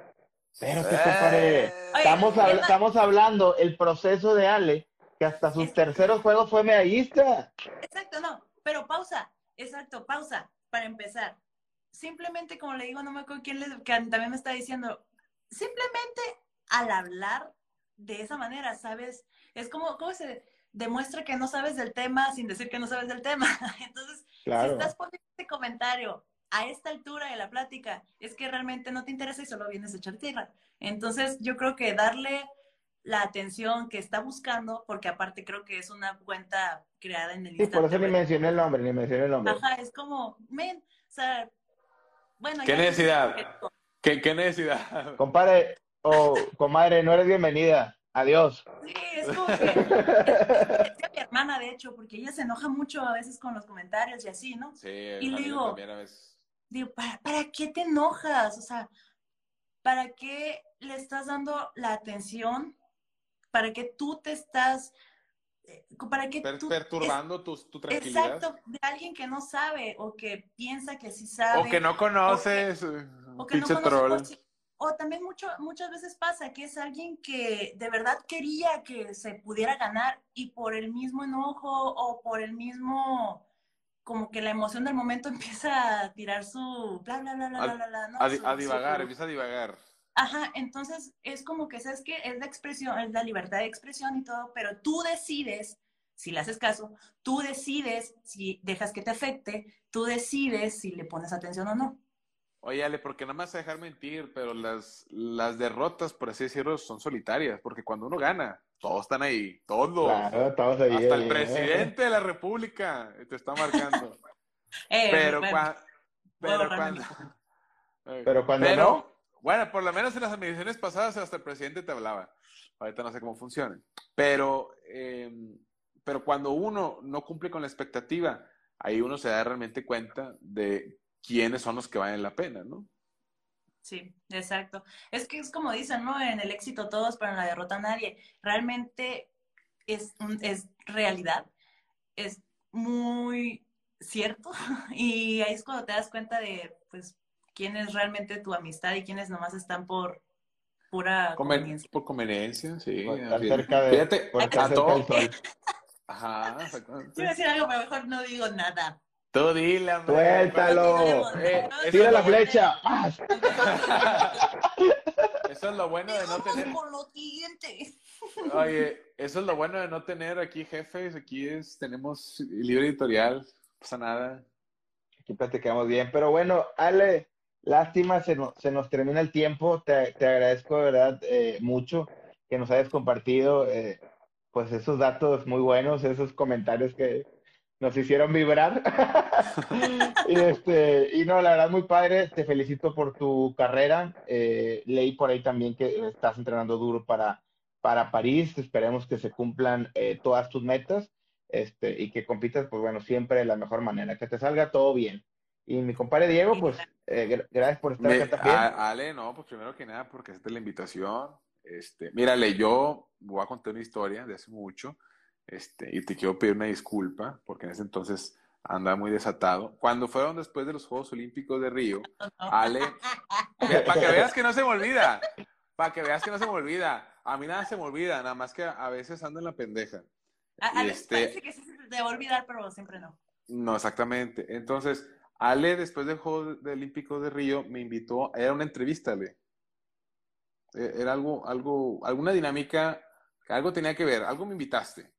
Pero qué compadre. Eh, Oye, Estamos, estamos hablando el proceso de Ale, que hasta sus Es- terceros juegos fue medallista. Exacto, no, pero pausa, exacto, pausa, para empezar. Simplemente, como le digo, no me acuerdo quién le, que también me está diciendo, simplemente al hablar de esa manera, ¿sabes? Es como, ¿cómo se, demuestra que no sabes del tema sin decir que no sabes del tema. [laughs] Entonces, Claro. si estás poniendo este comentario a esta altura de la plática, es que realmente no te interesa y solo vienes a echar tierra. Entonces, yo creo que darle la atención que está buscando, porque aparte creo que es una cuenta creada en el Sí, por eso ni mencioné el nombre, ni mencioné el nombre. Ajá, es como, men, o sea, bueno. ¿Qué necesidad? ¿Qué, qué necesidad? Compadre o comadre, no eres bienvenida. Adiós. Sí, es como que decía mi hermana, de hecho, porque ella se enoja mucho a veces con los comentarios y así, ¿no? Sí, Y a mí digo- también a veces. Digo, ¿para, ¿para qué te enojas? O sea, ¿para qué le estás dando la atención? ¿Para qué tú te estás, eh, para qué Per- tú perturbando tu, tu tranquilidad. Exacto, de alguien que no sabe o que piensa que sí sabe. O que no conoces. o que no pinche conoce troll. por sí- O también mucho, muchas veces pasa que es alguien que de verdad quería que se pudiera ganar y por el mismo enojo o por el mismo, como que la emoción del momento [laughs] empieza a tirar su bla, bla, bla, bla, A- bla, ¿no? A, di- Su- a divagar, su- empieza a divagar. Ajá, entonces es como que, ¿sabes qué? Es la expresión, es la libertad de expresión y todo, pero tú decides, si le haces caso, tú decides si dejas que te afecte, tú decides si le pones atención o no. Oye, Ale, porque no me vas a dejar mentir, pero las, las derrotas, por así decirlo, son solitarias, porque cuando uno gana, todos están ahí, todos. Claro, estamos ahí. Hasta ahí, el ¿eh? presidente de la República te está marcando. [laughs] Eh, pero, bueno, cua- pero cuando... [laughs] Pero cuando Pero, no, Bueno, por lo menos en las administraciones pasadas hasta el presidente te hablaba. Ahorita no sé cómo funciona. Pero, eh, pero cuando uno no cumple con la expectativa, ahí uno se da realmente cuenta de quiénes son los que valen la pena, ¿no? Sí, exacto. Es que es como dicen, ¿no? En el éxito todos, pero en la derrota nadie. Realmente es, un- es realidad, es muy cierto [laughs] y ahí es cuando te das cuenta de, pues, quién es realmente tu amistad y quiénes nomás están por pura Conven- conveniencia. por conveniencia, sí. por estar cerca, de, Fíjate, por estar cerca del sol. Ajá, exactamente. decir algo, pero mejor no digo nada. Tú dile, hombre. Suéltalo. Eh, Tira la flecha. [laughs] Eso es lo bueno de no tener. con. Oye, eso es lo bueno de no tener aquí jefes. Aquí es, tenemos libre editorial, no pasa nada. Aquí platicamos bien. Pero bueno, Ale, lástima, se nos, se nos termina el tiempo. Te, te agradezco de verdad eh, mucho que nos hayas compartido eh, pues esos datos muy buenos, esos comentarios que nos hicieron vibrar. [laughs] y, este, y no, la verdad, muy padre. Te felicito por tu carrera. Eh, leí por ahí también que estás entrenando duro para, para París. Esperemos que se cumplan eh, todas tus metas este, y que compitas, pues bueno, siempre de la mejor manera, que te salga todo bien. Y mi compadre Diego, pues eh, gra- gracias por estar Me- acá también. a- Ale, no, pues primero que nada, porque acepté la invitación. Este, mírale, yo voy a contar una historia de hace mucho, este, y te quiero pedir una disculpa, porque en ese entonces andaba muy desatado. Cuando fueron después de los Juegos Olímpicos de Río, [laughs] Ale, para que veas que no se me olvida, para que veas que no se me olvida. A mí nada se me olvida, nada más que a veces ando en la pendeja. A, a Y veces este- parece que sí se te va a olvidar, pero siempre no. No, exactamente. Entonces, Ale, después del Juego de Olímpico de Río, me invitó, era una entrevista, Ale. Eh, Era algo, algo, alguna dinámica, algo tenía que ver, algo me invitaste.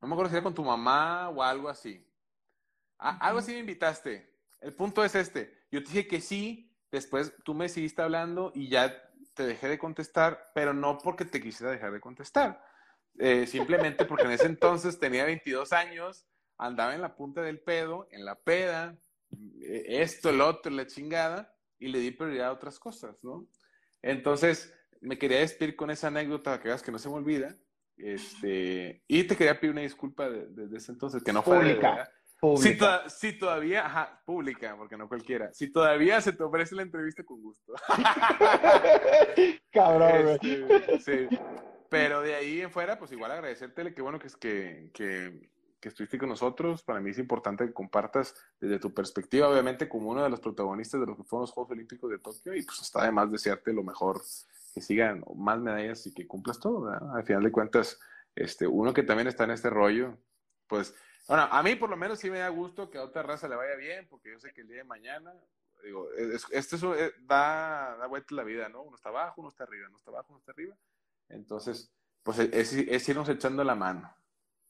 No me acuerdo si era con tu mamá o algo así. Algo así me invitaste. El punto es este. Yo te dije que sí, después tú me seguiste hablando y ya te dejé de contestar, pero no porque te quisiera dejar de contestar. Eh, simplemente porque en ese entonces tenía 22 años, andaba en la punta del pedo, en la peda, eh, esto, el otro, la chingada, y le di prioridad a otras cosas, ¿no? Entonces, me quería despedir con esa anécdota que veas que no se me olvida. Este, y te quería pedir una disculpa de- de- desde ese entonces, que no fue Pública, pública. Si, toda- si todavía, ajá, pública, porque no cualquiera. Si todavía se te ofrece la entrevista, con gusto. [laughs] Cabrón. Este, sí. Pero de ahí en fuera, pues igual agradecértele, que bueno que, es que, que, que estuviste con nosotros. Para mí es importante que compartas desde tu perspectiva, obviamente, como uno de los protagonistas de lo que fueron los Juegos Olímpicos de Tokio. Y pues está además desearte lo mejor, que sigan más medallas y que cumplas todo, ¿verdad? Al final de cuentas, este, uno que también está en este rollo, pues, bueno, a mí por lo menos sí me da gusto que a otra raza le vaya bien, porque yo sé que el día de mañana, digo, es- esto es, eh, da, da vuelta la vida, ¿no? Uno está abajo, uno está arriba, uno está abajo, uno está arriba. Entonces, pues es, es irnos echando la mano.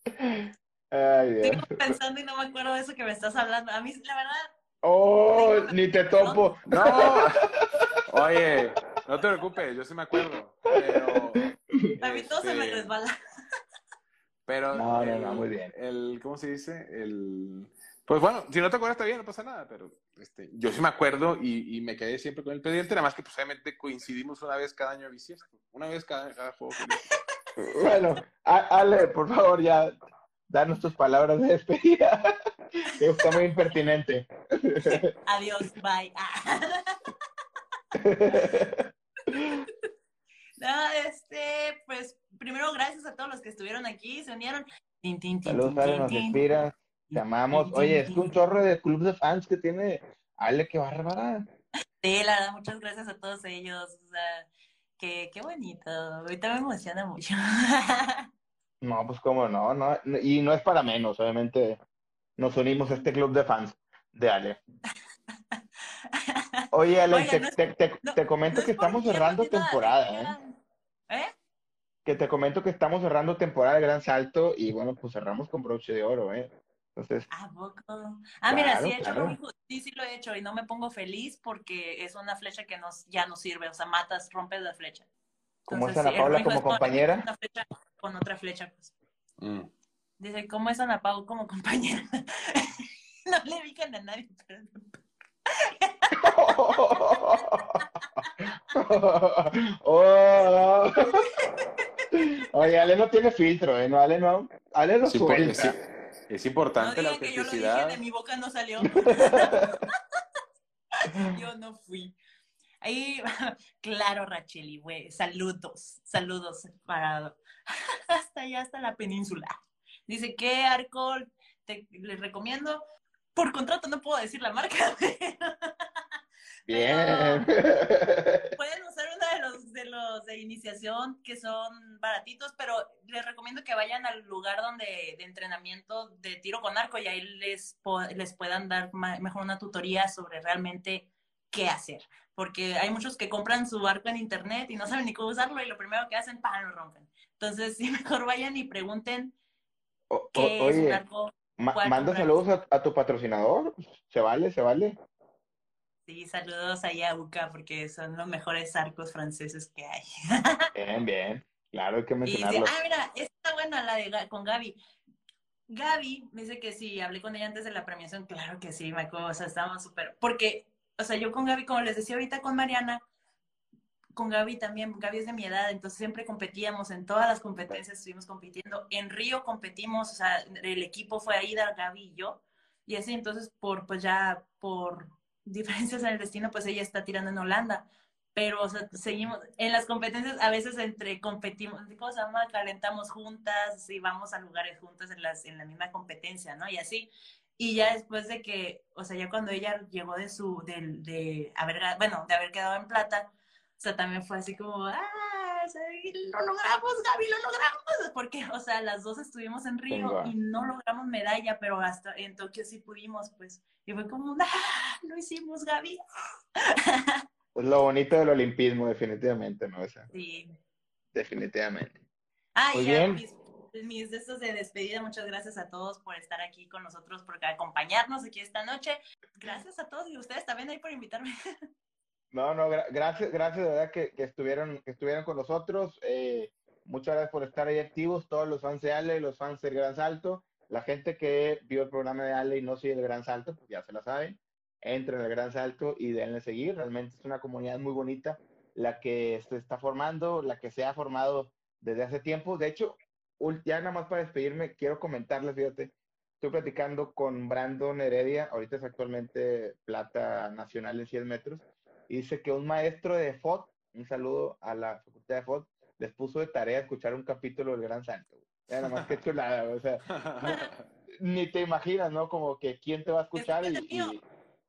[laughs] Ay, Dios. Sigo pensando y no me acuerdo de eso que me estás hablando. A mí, la verdad, Oh, ni te topo. No, oye, no te preocupes, yo sí me acuerdo, pero... a mí todo se me este, resbala. Pero No, no, el, no, muy bien. el- ¿cómo se dice? El, pues bueno, si no te acuerdas está bien, no pasa nada, pero este, yo sí me acuerdo y, y me quedé siempre con el pendiente, nada más que pues obviamente coincidimos una vez cada año a bisiesto, una vez cada, cada juego. [laughs] Bueno, A- Ale, por favor, ya danos tus palabras de despedida. [laughs] Que está muy impertinente. [laughs] Adiós, bye. Ah. [laughs] No, este, pues primero gracias a todos los que estuvieron aquí, se unieron. Saludos, Ale, nos inspiras. Te amamos. Oye, es que un chorro de club de fans que tiene Ale, qué bárbara. Sí, la verdad, muchas gracias a todos ellos. O sea, qué, qué bonito. Ahorita me emociona mucho. No, pues cómo no, no. Y no es para menos, obviamente. Nos unimos a este club de fans de Ale. [laughs] Oye, Ale, te, no es- te- te- No, te comento no que es estamos cerrando temporada, ¿eh? ¿Eh? Que te comento que estamos cerrando temporada de Gran Salto y bueno, pues cerramos con broche de oro, ¿eh? Entonces, ¿A poco? Ah, mira, sí he hecho claro. Sí, sí lo he hecho y no me pongo feliz porque es una flecha que nos, ya no sirve. O sea, matas, rompes la flecha. ¿Cómo es Ana sí, Paula como es con- compañera? Una flecha con otra flecha, pues. Mm. Dice, ¿cómo es Ana Pau como compañera? [laughs] no le digan a nadie, pero... [laughs] Oh. Oye, Ale no tiene filtro, ¿eh? No, Ale no. Ale lo Sí, suelta. es, es No importante la digan que yo lo dije, autenticidad. de mi boca no salió. [laughs] yo no fui. Ahí, [laughs] claro, Racheli, güey, saludos, saludos para [laughs] hasta allá, hasta la península. Dice, ¿qué arco te, les recomiendo? Por contrato no puedo decir la marca. [laughs] Bien. Pueden usar uno de los, de los de iniciación que son baratitos, pero les recomiendo que vayan al lugar donde de entrenamiento de tiro con arco y ahí les, les puedan dar mejor una tutoría sobre realmente qué hacer. Porque hay muchos que compran su arco en internet y no saben ni cómo usarlo y lo primero que hacen, ¡pam! lo rompen. Entonces, [laughs] sí, mejor vayan y pregunten O- o- qué es un oye, arco. ma- cuál manda saludos a, a tu patrocinador. Se vale, se vale. Sí, saludos allá a UCA porque son los mejores arcos franceses que hay. [laughs] Bien, bien. Claro, hay que mencionarlo. ah, mira, está buena la de con Gaby. Gaby me dice que sí, hablé con ella antes de la premiación, claro que sí, acuerdo, o sea, estábamos súper, porque, o sea, yo con Gaby, como les decía ahorita con Mariana, con Gaby también, Gaby es de mi edad, entonces siempre competíamos, en todas las competencias estuvimos compitiendo, en Río competimos, o sea, el equipo fue Aida, Gaby y yo, y así, entonces, por, pues ya, por [laughs] diferencias en el destino, pues ella está tirando en Holanda, pero o sea, seguimos en las competencias a veces entre competimos ¿cómo se llama? calentamos juntas y vamos a lugares juntas en las en la misma competencia no y así y ya después de que o sea ya cuando ella llegó de su de, de haber bueno de haber quedado en plata o sea también fue así como ah lo logramos Gaby lo logramos porque o sea las dos estuvimos en Río Venga. y no logramos medalla pero hasta en Tokio sí pudimos pues y fue como ah lo hicimos Gaby [laughs] Es lo bonito del olimpismo, definitivamente, ¿no? O sea, sí definitivamente. Ah, Muy y bien. Mis, de de despedida, muchas gracias a todos por estar aquí con nosotros, por acompañarnos aquí esta noche. Gracias a todos y ustedes también ahí por invitarme. No, no, gra- gracias, gracias de verdad que, que estuvieron, que estuvieron con nosotros. Eh, muchas gracias por estar ahí activos, todos los fans de Ale, los fans del Gran Salto, la gente que vio el programa de Ale y no sigue el Gran Salto, pues ya se la saben. Entren al Gran Salto y denle seguir. Realmente es una comunidad muy bonita la que se está formando, la que se ha formado desde hace tiempo. De hecho, ya nada más para despedirme, quiero comentarles, fíjate, estoy platicando con Brandon Heredia, ahorita es actualmente plata nacional en 100 metros, y dice que un maestro de FOD, un saludo a la facultad de FOD, les puso de tarea escuchar un capítulo del Gran Santo. güey. Ya nada más que [laughs] chulada, o sea, ni te imaginas, ¿no? Como que quién te va a escuchar y, y,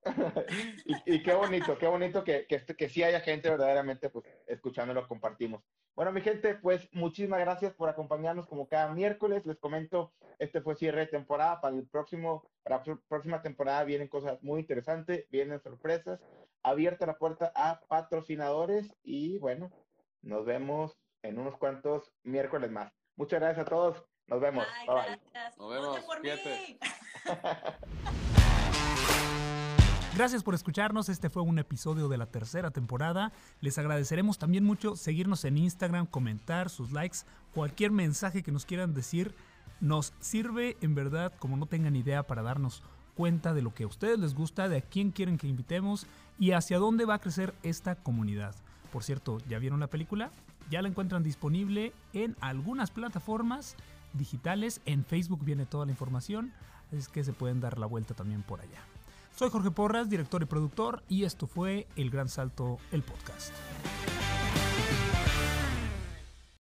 [laughs] y- y qué bonito, qué bonito que, que, que sí haya gente verdaderamente pues escuchándolo, compartimos. Bueno, mi gente, pues muchísimas gracias por acompañarnos como cada miércoles. Les comento, este fue cierre de temporada. Para el próximo, para la pr- próxima temporada vienen cosas muy interesantes, vienen sorpresas. Abierta la puerta a patrocinadores y bueno, nos vemos en unos cuantos miércoles más. Muchas gracias a todos. Nos vemos. Bye, Bye. Nos vemos, por mí. [laughs] Gracias por escucharnos, este fue un episodio de la tercera temporada. Les agradeceremos también mucho seguirnos en Instagram, comentar sus likes, cualquier mensaje que nos quieran decir. Nos sirve en verdad, como no tengan idea, para darnos cuenta de lo que a ustedes les gusta, de a quién quieren que invitemos y hacia dónde va a crecer esta comunidad. Por cierto, ¿ya vieron la película? Ya la encuentran disponible en algunas plataformas digitales. En Facebook viene toda la información, así que se pueden dar la vuelta también por allá. Soy Jorge Porras, director y productor, y esto fue El Gran Salto, el podcast.